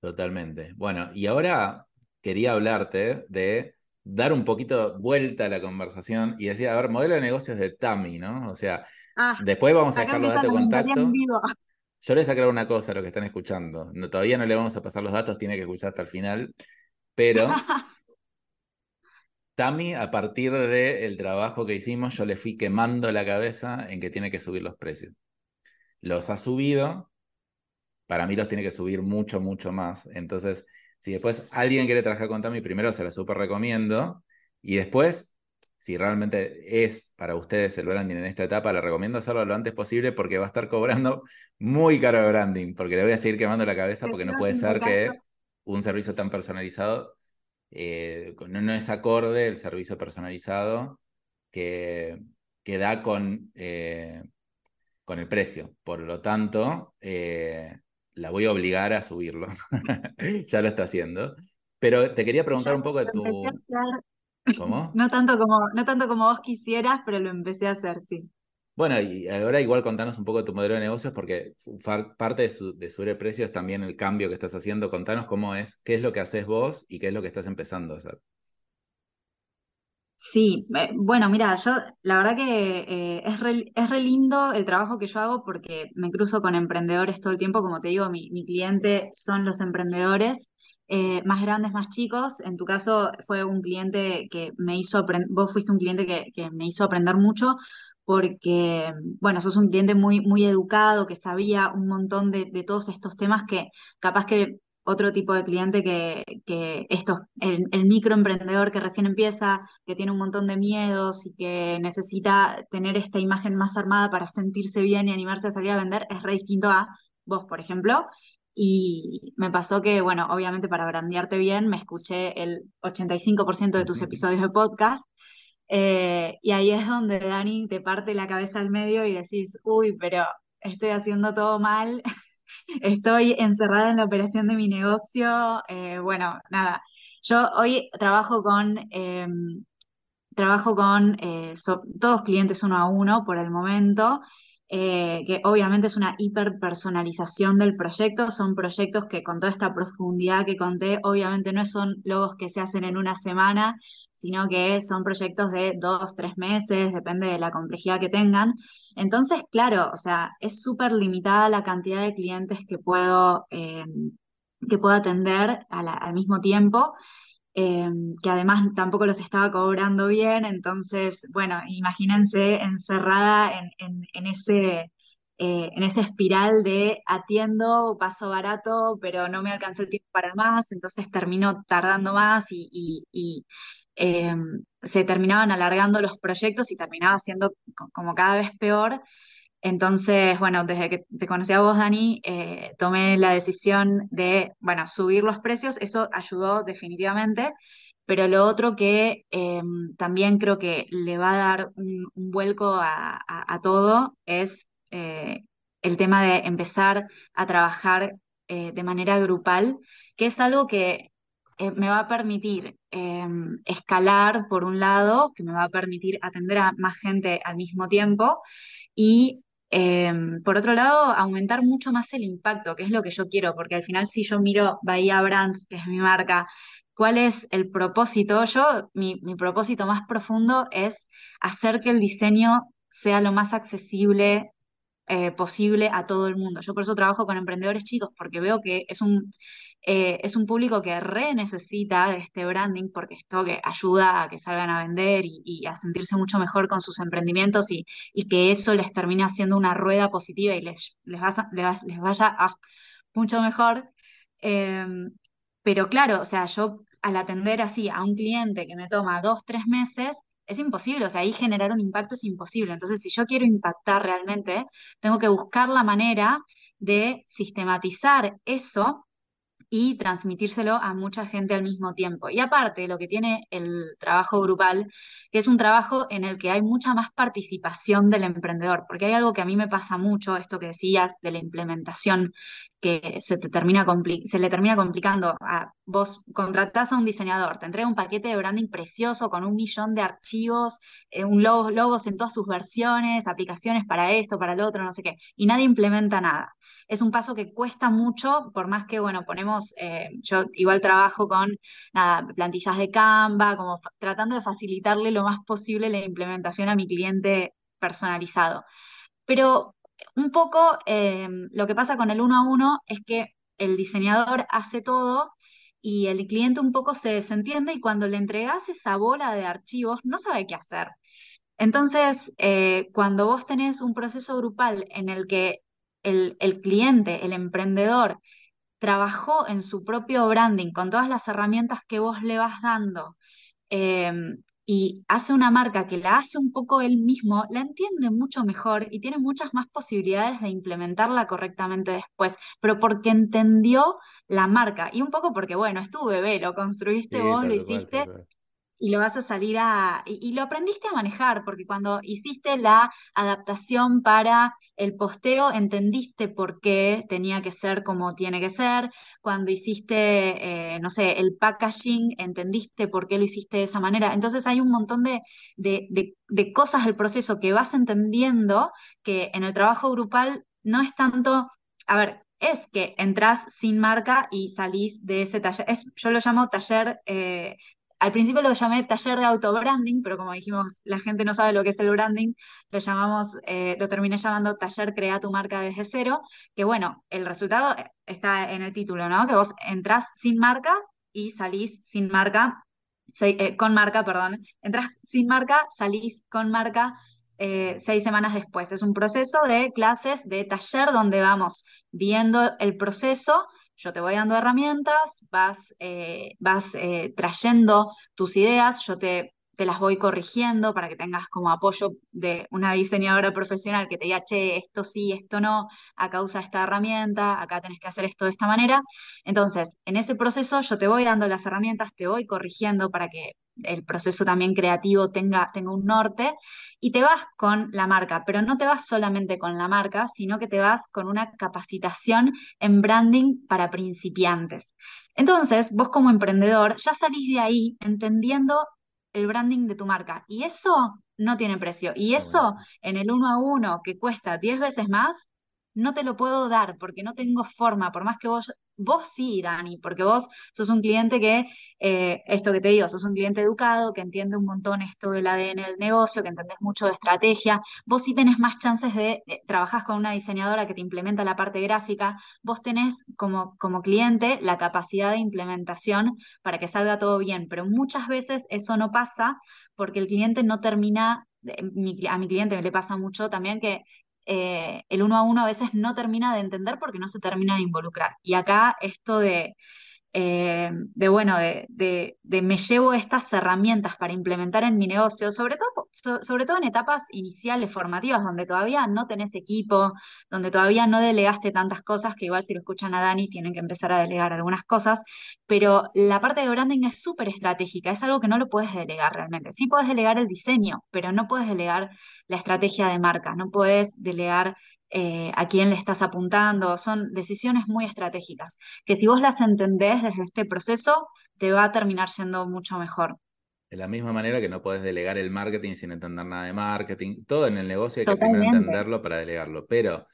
Totalmente. Bueno, y ahora quería hablarte de dar un poquito vuelta a la conversación y decir, a ver, modelo de negocios de Tami, ¿no? O sea, ah, después vamos a dejar los datos de contacto. Yo les aclaro una cosa a lo que están escuchando. No, todavía no le vamos a pasar los datos, tiene que escuchar hasta el final. Pero Tami, a partir del trabajo que hicimos, yo le fui quemando la cabeza en que tiene que subir los precios. Los ha subido, para mí los tiene que subir mucho, mucho más. Entonces, si después alguien quiere trabajar con Tami, primero se la súper recomiendo. Y después, si realmente es para ustedes el branding en esta etapa, le recomiendo hacerlo lo antes posible porque va a estar cobrando muy caro el branding, porque le voy a seguir quemando la cabeza porque no puede ser que un servicio tan personalizado eh, no, es acorde el servicio personalizado que, que da con, eh, con el precio. Por lo tanto, eh, la voy a obligar a subirlo. ya lo está haciendo. Pero te quería preguntar un poco de tu... ¿Cómo? No tanto, como, no tanto como vos quisieras, pero lo empecé a hacer, sí. Bueno, y ahora igual contanos un poco de tu modelo de negocios, porque parte de, su, de precio es también el cambio que estás haciendo. Contanos cómo es, qué es lo que haces vos y qué es lo que estás empezando a hacer. Sí, eh, bueno, mira, yo la verdad que eh, es, re, es re lindo el trabajo que yo hago porque me cruzo con emprendedores todo el tiempo, como te digo, mi, mi cliente son los emprendedores eh, más grandes, más chicos. En tu caso fue un cliente que me hizo aprender, vos fuiste un cliente que, que, me hizo aprender mucho porque, bueno, sos un cliente muy, muy educado, que sabía un montón de, de todos estos temas que capaz que otro tipo de cliente que, que esto, el, el, microemprendedor que recién empieza, que tiene un montón de miedos y que necesita tener esta imagen más armada para sentirse bien y animarse a salir a vender, es re distinto a vos, por ejemplo. Y me pasó que, bueno, obviamente para brandearte bien, me escuché el 85% de tus episodios de podcast. Eh, y ahí es donde Dani te parte la cabeza al medio y decís, uy, pero estoy haciendo todo mal, estoy encerrada en la operación de mi negocio. Eh, bueno, nada, yo hoy trabajo con, em, trabajo con eh, todos clientes uno a uno por el momento. Eh, que obviamente es una hiperpersonalización del proyecto, son proyectos que con toda esta profundidad que conté, obviamente no son logos que se hacen en una semana, sino que son proyectos de dos, tres meses, depende de la complejidad que tengan. Entonces, claro, o sea, es súper limitada la cantidad de clientes que puedo, eh, que puedo atender al mismo tiempo. Em, que además tampoco los estaba cobrando bien, entonces, bueno, imagínense encerrada en, en, ese, eh, en esa espiral de atiendo, paso barato, pero no me alcanzó el tiempo para más, entonces terminó tardando más y, em, se terminaban alargando los proyectos y terminaba siendo como cada vez peor. Entonces, bueno, desde que te conocí a vos, Dani, eh, tomé la decisión de, bueno, subir los precios, eso ayudó definitivamente, pero lo otro que em, también creo que le va a dar un, vuelco a, todo es eh, el tema de empezar a trabajar eh, de manera grupal, que es algo que me va a permitir em, escalar por un lado, que me va a permitir atender a más gente al mismo tiempo y Em, por otro lado, aumentar mucho más el impacto, que es lo que yo quiero, porque al final si yo miro Bahía Brands, que es mi marca, ¿cuál es el propósito? Yo, mi, mi propósito más profundo es hacer que el diseño sea lo más accesible eh, posible a todo el mundo. Yo por eso trabajo con emprendedores chicos, porque veo que es un, eh, es un público que re necesita de este branding porque esto que ayuda a que salgan a vender y, a sentirse mucho mejor con sus emprendimientos y, que eso les termine haciendo una rueda positiva y les, les, les, vaya a mucho mejor. Em, pero claro, o sea, yo al atender así a un cliente que me toma dos, tres meses, es imposible, o sea, ahí generar un impacto es imposible. Entonces, si yo quiero impactar realmente, tengo que buscar la manera de sistematizar eso y transmitírselo a mucha gente al mismo tiempo. Y aparte, lo que tiene el trabajo grupal, que es un trabajo en el que hay mucha más participación del emprendedor, porque hay algo que a mí me pasa mucho, esto que decías de la implementación, que se, te termina se le termina complicando. A, vos contratás a un diseñador, te entrega un paquete de branding precioso con un millón de archivos, eh, un logos en todas sus versiones, aplicaciones para esto, para el otro, no sé qué, y nadie implementa nada es un paso que cuesta mucho, por más que, bueno, ponemos, eh, yo igual trabajo con plantillas de Canva, como tratando de facilitarle lo más posible la implementación a mi cliente personalizado. Pero un poco eh, lo que pasa con el uno a uno es que el diseñador hace todo y el cliente un poco se desentiende y cuando le entregas esa bola de archivos no sabe qué hacer. Entonces, eh, cuando vos tenés un proceso grupal en el que el, cliente, el emprendedor, trabajó en su propio branding con todas las herramientas que vos le vas dando, em, y hace una marca que la hace un poco él mismo, la entiende mucho mejor y tiene muchas más posibilidades de implementarla correctamente después, pero porque entendió la marca. Y un poco porque, bueno, es tu bebé, lo construiste vos, lo hiciste y lo vas a salir a... Y, lo aprendiste a manejar, porque cuando hiciste la adaptación para el posteo, entendiste por qué tenía que ser como tiene que ser. Cuando hiciste, eh, no sé, el packaging, entendiste por qué lo hiciste de esa manera. Entonces hay un montón de, de, de cosas del proceso que vas entendiendo que en el trabajo grupal no es tanto... A ver, es que entras sin marca y salís de ese taller. Es, yo lo llamo taller eh, al principio lo llamé taller de auto-branding, pero como dijimos, la gente no sabe lo que es el branding, lo llamamos, eh, lo terminé llamando taller Crea tu marca desde cero, que bueno, el resultado está en el título, ¿no? Que vos entrás sin marca y salís sin marca, eh, con marca, perdón, entras sin marca, salís con marca eh, seis semanas después. Es un proceso de clases, de taller donde vamos viendo el proceso yo te voy dando herramientas, vas, eh, vas eh, trayendo tus ideas, yo te, te las voy corrigiendo para que tengas como apoyo de una diseñadora profesional que te diga, che, esto sí, esto no, acá usa esta herramienta, acá tenés que hacer esto de esta manera. Entonces, en ese proceso yo te voy dando las herramientas, te voy corrigiendo para que el proceso también creativo tenga, tenga un norte y te vas con la marca, pero no te vas solamente con la marca, sino que te vas con una capacitación en branding para principiantes. Entonces, vos como emprendedor ya salís de ahí entendiendo el branding de tu marca y eso no tiene precio. Y eso en el uno a uno que cuesta 10 veces más, no te lo puedo dar porque no tengo forma, por más que vos, vos sí, Dani, porque vos sos un cliente que, eh, esto que te digo, sos un cliente educado, que entiende un montón esto del ADN del negocio, que entendés mucho de estrategia, vos sí tenés más chances de, eh, con una diseñadora que te implementa la parte gráfica, vos tenés como, como cliente la capacidad de implementación para que salga todo bien, pero muchas veces eso no pasa porque el cliente no termina eh, a mi cliente le pasa mucho también que eh, el uno a uno a veces no termina de entender porque no se termina de involucrar. Y acá esto de, eh, de bueno, de, de, me llevo estas herramientas para implementar en mi negocio, sobre todo, sobre todo en etapas iniciales formativas, donde todavía no tenés equipo, donde todavía no delegaste tantas cosas, que igual si lo escuchan a Dani tienen que empezar a delegar algunas cosas, pero la parte de branding es súper estratégica, es algo que no lo puedes delegar realmente. Sí puedes delegar el diseño, pero no puedes delegar la estrategia de marca, no puedes delegar eh, a quién le estás apuntando, son decisiones muy estratégicas, que si vos las entendés desde este proceso, te va a terminar siendo mucho mejor. De la misma manera que no puedes delegar el marketing sin entender nada de marketing, todo en el negocio hay que primero entenderlo para delegarlo, pero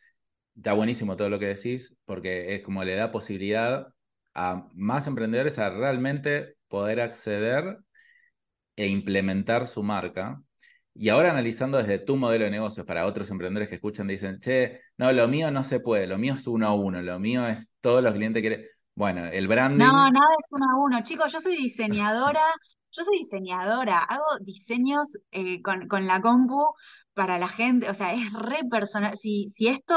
está buenísimo todo lo que decís, porque es como le da posibilidad a más emprendedores a realmente poder acceder e implementar su marca y ahora analizando desde tu modelo de negocios para otros emprendedores que escuchan, dicen, che, no, lo mío no se puede, lo mío es uno a uno, lo mío es todos los clientes quieren. Bueno, el branding. No, nada es uno a uno. Chicos, yo soy diseñadora, yo soy diseñadora, hago diseños eh, con, con la compu para la gente, o sea, es re personal. Si, si, esto,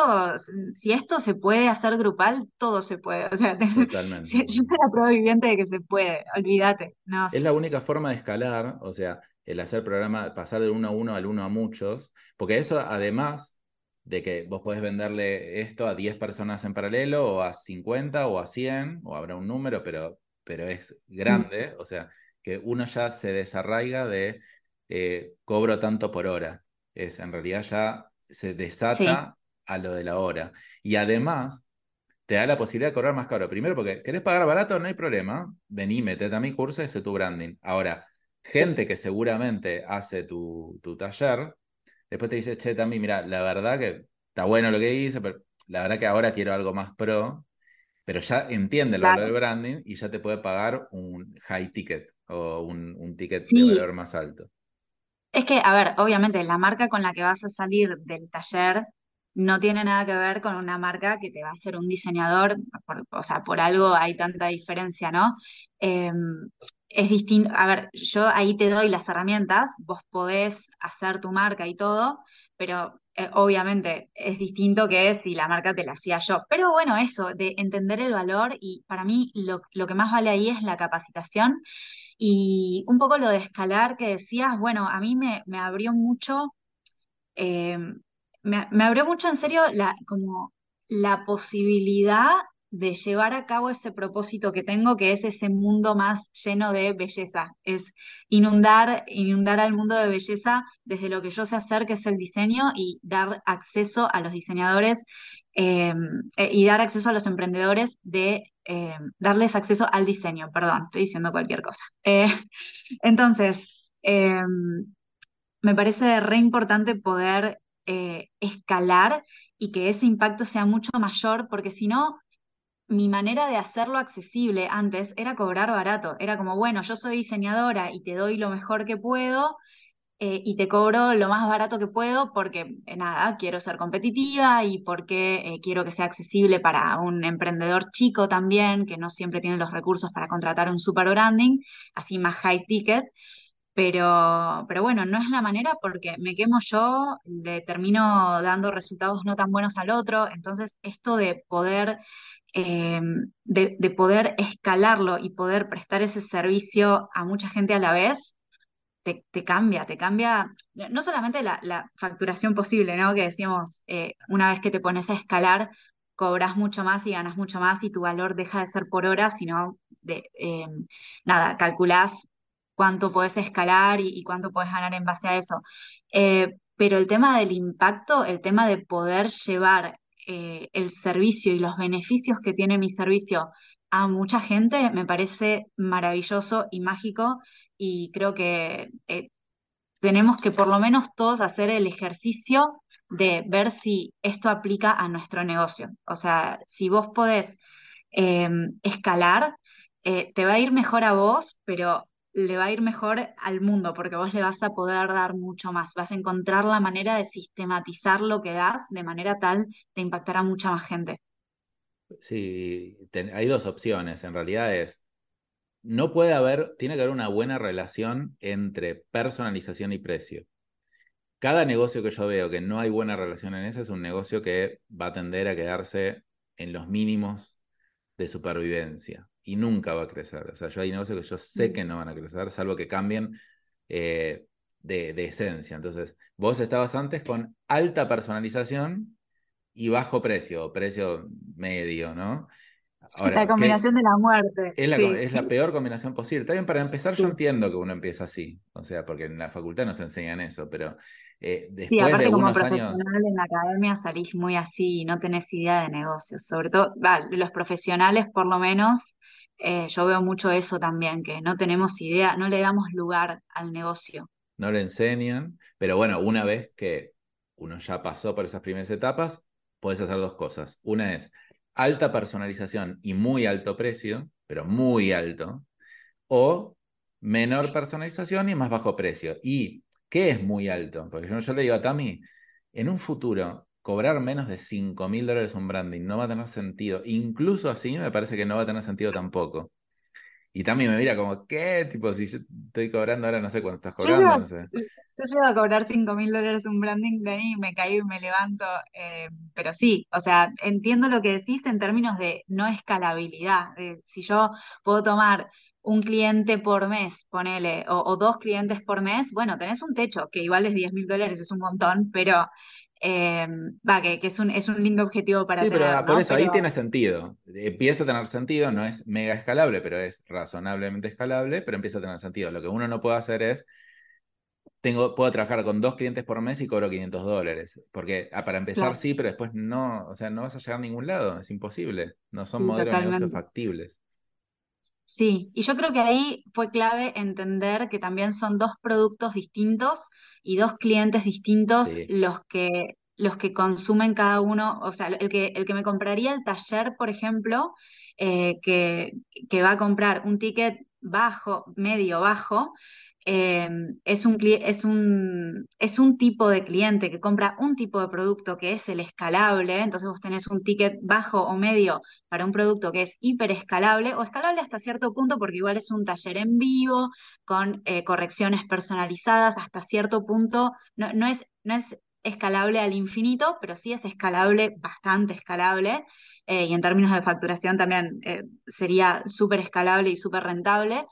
si esto se puede hacer grupal, todo se puede. O sea, Totalmente. yo soy la prueba viviente de que se puede, olvídate. No, es la única forma de escalar, o sea, el hacer programa, pasar del uno a uno al uno a muchos, porque eso además de que vos podés venderle esto a 10 personas en paralelo o a 50 o a 100 o habrá un número, pero, pero es grande, o sea, que uno ya se desarraiga de eh, cobro tanto por hora, es en realidad ya se desata a lo de la hora. Y además te da la posibilidad de cobrar más caro. Primero porque querés pagar barato, no hay problema, vení, metete a mi curso y hace tu branding. Ahora, gente que seguramente hace tu, taller, después te dice, che, también, mira, la verdad que está bueno lo que hice, pero la verdad que ahora quiero algo más pro, pero ya entiende lo del branding y ya te puede pagar un high ticket o un, ticket de valor más alto. Es que, a ver, obviamente la marca con la que vas a salir del taller no tiene nada que ver con una marca que te va a hacer un diseñador, o sea, por algo hay tanta diferencia, ¿no? Em, es distinto, a ver, yo ahí te doy las herramientas, vos podés hacer tu marca y todo, pero eh, obviamente es distinto que si la marca te la hacía yo. Pero bueno, eso, de entender el valor y para mí lo, lo que más vale ahí es la capacitación Y un poco lo de escalar que decías, bueno, a mí me, me abrió mucho, eh, me, me, abrió mucho en serio la, como la posibilidad de llevar a cabo ese propósito que tengo, que es ese mundo más lleno de belleza, es inundar, inundar al mundo de belleza desde lo que yo sé hacer, que es el diseño, y dar acceso a los diseñadores eh, eh, y dar acceso a los emprendedores de eh, darles acceso al diseño, perdón, estoy diciendo cualquier cosa. entonces, me parece re importante poder escalar y que ese impacto sea mucho mayor, porque si no, mi manera de hacerlo accesible antes era cobrar barato. Era como, bueno, yo soy diseñadora y te doy lo mejor que puedo eh, y te cobro lo más barato que puedo porque, eh, nada, quiero ser competitiva y porque eh, quiero que sea accesible para un emprendedor chico también, que no siempre tiene los recursos para contratar un super branding, así más high ticket. Pero, pero bueno, no es la manera porque me quemo yo, le termino dando resultados no tan buenos al otro. Entonces, esto de poder Em, de, poder escalarlo y poder prestar ese servicio a mucha gente a la vez, te, cambia, te cambia no solamente la, facturación posible, ¿no? Que decíamos, eh, una vez que te pones a escalar, cobras mucho más y ganas mucho más y tu valor deja de ser por hora, sino de, em, nada, calculás cuánto puedes escalar y, cuánto puedes ganar en base a eso. Eh, pero el tema del impacto, el tema de poder llevar eh, el servicio y los beneficios que tiene mi servicio a mucha gente me parece maravilloso y mágico y creo que eh, tenemos que por lo menos todos hacer el ejercicio de ver si esto aplica a nuestro negocio. O sea, si vos podés em, escalar, eh, te va a ir mejor a vos, pero le va a ir mejor al mundo porque vos le vas a poder dar mucho más. Vas a encontrar la manera de sistematizar lo que das de manera tal de impactar a mucha más gente. Sí, hay dos opciones. En realidad es, no puede haber, tiene que haber una buena relación entre personalización y precio. Cada negocio que yo veo que no hay buena relación en ese es un negocio que va a tender a quedarse en los mínimos de supervivencia y nunca va a crecer. O sea, yo hay negocios que yo sé mm. que no van a crecer, salvo que cambien eh, de, esencia. Entonces, vos estabas antes con alta personalización y bajo precio, precio medio, ¿no? la combinación de la muerte. Es la, es la, peor combinación posible. También para empezar, yo entiendo que uno empieza así, o sea, porque en la facultad nos enseñan eso, pero eh, después de como profesional en la academia salís muy así y no tenés idea de negocios. Sobre todo, los profesionales, por lo menos, eh, yo veo mucho eso también, que no tenemos idea, no le damos lugar al negocio. No le enseñan, pero bueno, una vez que uno ya pasó por esas primeras etapas, puedes hacer dos cosas. Una es alta personalización y muy alto precio, pero muy alto, o menor personalización y más bajo precio. ¿Y qué es muy alto? Porque yo, yo le digo a Tami, en un futuro cobrar menos de 5 mil dólares un branding no va a tener sentido. Incluso así me parece que no va a tener sentido tampoco. Y también me mira como, ¿qué? Tipo, si yo estoy cobrando ahora, no sé cuánto estás cobrando, no sé. Yo llego a cobrar 5 mil dólares un branding de ahí, me caí y me levanto. Eh, pero sí, o sea, entiendo lo que decís en términos de no escalabilidad. si yo puedo tomar un cliente por mes, ponele, o, o, dos clientes por mes, bueno, tenés un techo, que igual es 10 mil dólares, es un montón, pero eh, va, que, es, un, es un lindo objetivo para sí, pero por eso ahí tiene sentido. Empieza a tener sentido, no es mega escalable, pero es razonablemente escalable, pero empieza a tener sentido. Lo que uno no puede hacer es, tengo, puedo trabajar con dos clientes por mes y cobro 500 dólares. Porque ah, para empezar sí, pero después no, o sea, no vas a llegar a ningún lado, es imposible. No son modelos de negocio factibles. Sí, y yo creo que ahí fue clave entender que también son dos productos distintos y dos clientes distintos los que los que consumen cada uno, o sea, el que, el que me compraría el taller, por ejemplo, eh, que, que va a comprar un ticket bajo, medio bajo, Em, es, un, es, un, es un tipo de cliente que compra un tipo de producto que es el escalable, entonces vos tenés un ticket bajo o medio para un producto que es hiper escalable o escalable hasta cierto punto porque igual es un taller en vivo con eh, correcciones personalizadas hasta cierto punto, no, no, es, no es escalable al infinito, pero sí es escalable, bastante escalable, eh, y en términos de facturación también eh, sería súper escalable y súper rentable.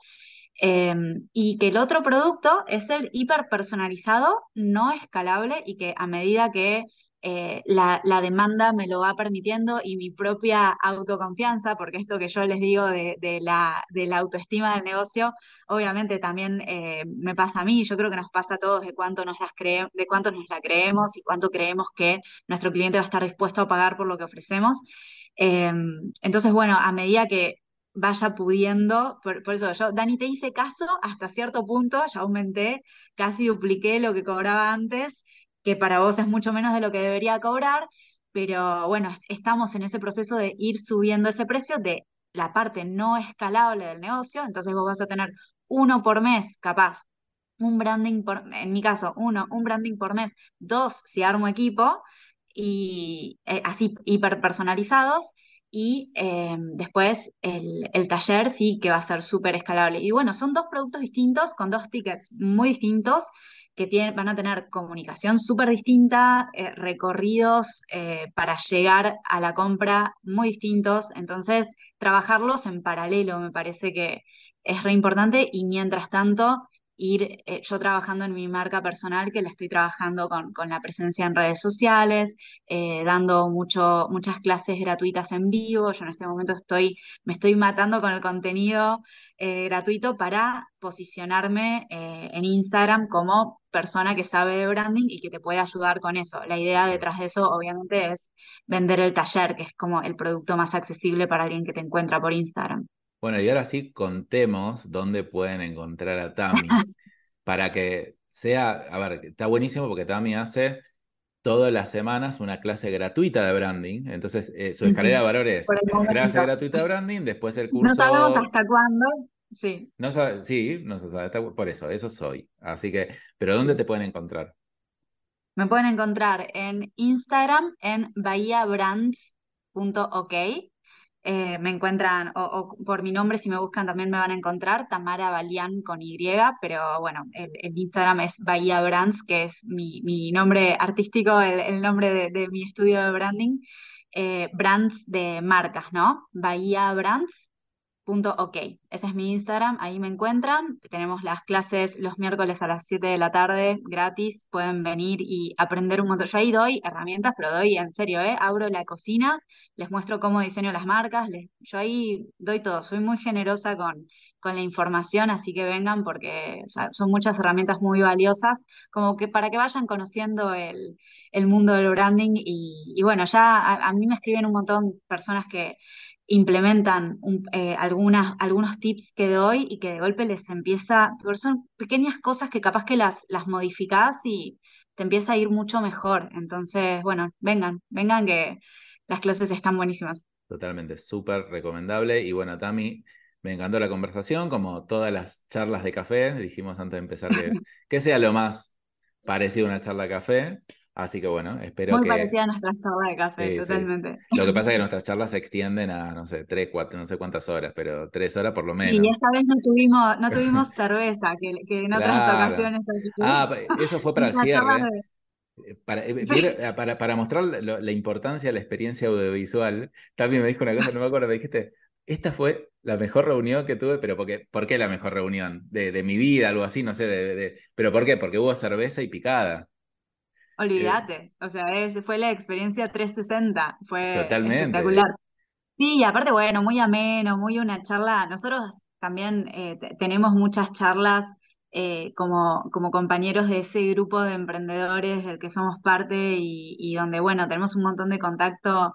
Em, y que el otro producto es el hiperpersonalizado, no escalable y que a medida que eh, la, demanda me lo va permitiendo y mi propia autoconfianza, porque esto que yo les digo de, la, de la, autoestima del negocio, obviamente también eh, me pasa a mí, yo creo que nos pasa a todos de cuánto, nos las de cuánto nos la creemos y cuánto creemos que nuestro cliente va a estar dispuesto a pagar por lo que ofrecemos. Em, entonces, bueno, a medida que vaya pudiendo, por, eso yo, Dani, te hice caso hasta cierto punto, ya aumenté, casi dupliqué lo que cobraba antes, que para vos es mucho menos de lo que debería cobrar, pero bueno, estamos en ese proceso de ir subiendo ese precio de la parte no escalable del negocio, entonces vos vas a tener uno por mes, capaz, un branding por, en mi caso, uno, un branding por mes, dos si armo equipo, y eh, así hiper personalizados, y eh, después el, taller sí que va a ser súper escalable. Y bueno, son dos productos distintos con dos tickets muy distintos que tienen, van a tener comunicación súper distinta, eh, recorridos eh, para llegar a la compra muy distintos. Entonces, trabajarlos en paralelo me parece que es re importante y mientras tanto ir eh, yo trabajando en mi marca personal, que la estoy trabajando con, la presencia en redes sociales, eh, dando mucho, muchas clases gratuitas en vivo. Yo en este momento estoy, me estoy matando con el contenido eh, gratuito para posicionarme en Instagram como persona que sabe de branding y que te puede ayudar con eso. La idea detrás de eso, obviamente, es vender el taller, que es como el producto más accesible para alguien que te encuentra por Instagram. Bueno, y ahora sí contemos dónde pueden encontrar a Tami para que sea, a ver, está buenísimo porque Tami hace todas las semanas una clase gratuita de branding. Entonces, eh, su escalera de valores es clase gratuita de branding, después el curso. No sabemos hasta cuándo. Sí. No sí, no se sabe. por eso, eso soy. Así que, ¿pero dónde te pueden encontrar? Me pueden encontrar en Instagram en bahiabrands.ok eh, me encuentran, o, por mi nombre, si me buscan también me van a encontrar, Tamara Balian con Y, pero bueno, el, Instagram es Bahía Brands, que es mi, nombre artístico, el, nombre de, mi estudio de branding, eh, brands de marcas, ¿no? Bahía Brands ok. Ese es mi Instagram, ahí me encuentran. Tenemos las clases los miércoles a las 7 de la tarde, gratis. Pueden venir y aprender un montón. Yo ahí doy herramientas, pero doy en serio, ¿eh? Abro la cocina, les muestro cómo diseño las marcas. yo ahí doy todo. Soy muy generosa con, con la información, así que vengan porque son muchas herramientas muy valiosas, como que para que vayan conociendo el, mundo del branding. Y, bueno, ya a, a mí me escriben un montón personas que implementan eh, algunas, algunos tips que doy y que de golpe les empieza, son pequeñas cosas que capaz que las, las modificás y te empieza a ir mucho mejor. Entonces, bueno, vengan, vengan que las clases están buenísimas. Totalmente, súper recomendable. Y bueno, Tami, me encantó la conversación, como todas las charlas de café. Dijimos antes de empezar que, que sea lo más parecido a una charla de café. Así que bueno, espero Muy que... Muy parecida a nuestra charla de café, totalmente. Lo que pasa es que nuestras charlas se extienden a, no sé, tres, cuatro, no sé cuántas horas, pero tres horas por lo menos. Y esta vez no tuvimos, no tuvimos cerveza, que, que en otras ocasiones... Ah, eso fue para el cierre. Eh, para, eh, eh, para, para, mostrar la importancia de la experiencia audiovisual, también me dijo una cosa, no me acuerdo, me dijiste, esta fue la mejor reunión que tuve, pero porque, ¿por qué la mejor reunión? De, de mi vida, algo así, no sé, de, de, pero ¿por qué? Porque hubo cerveza y picada. Olvídate, o sea, fue la experiencia 360, fue espectacular. Sí, aparte, bueno, muy ameno, muy una charla. Nosotros también eh, tenemos muchas charlas eh, como, como compañeros de ese grupo de emprendedores del que somos parte y, donde, bueno, tenemos un montón de contacto.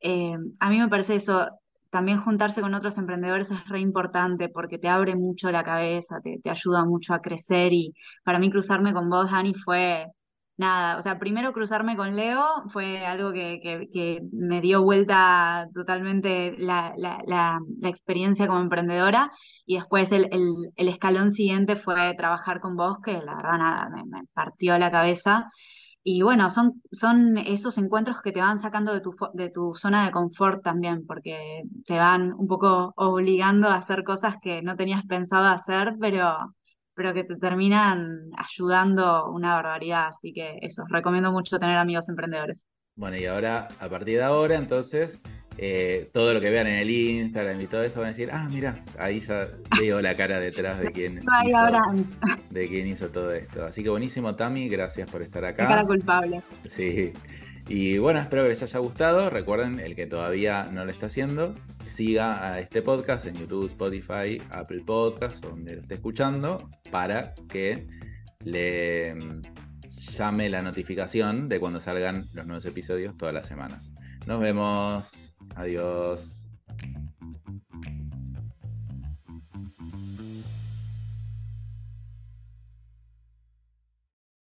Eh, a mí me parece eso, también juntarse con otros emprendedores es re importante porque te abre mucho la cabeza, te, te ayuda mucho a crecer y para mí cruzarme con vos, Dani, fue nada, o sea, primero cruzarme con Leo fue algo que, que, me dio vuelta totalmente la, la, la, experiencia como emprendedora y después el, el, escalón siguiente fue trabajar con vos, que la verdad nada, me, partió la cabeza. Y bueno, son, son esos encuentros que te van sacando de tu, de tu zona de confort también, porque te van un poco obligando a hacer cosas que no tenías pensado hacer, pero, pero que te terminan ayudando una barbaridad. Así que eso, recomiendo mucho tener amigos emprendedores. Bueno, y ahora, a partir de ahora, entonces, eh, todo lo que vean en el Instagram y todo eso van a decir, ah, mira, ahí ya veo la cara detrás de quién, hizo, de quién hizo todo esto. Así que buenísimo, Tami, gracias por estar acá. cara culpable. Sí. Y bueno, espero que les haya gustado. Recuerden, el que todavía no lo está haciendo, siga a este podcast en YouTube, Spotify, Apple Podcasts, donde lo esté escuchando, para que le mm, llame la notificación de cuando salgan los nuevos episodios todas las semanas. Nos vemos. Adiós.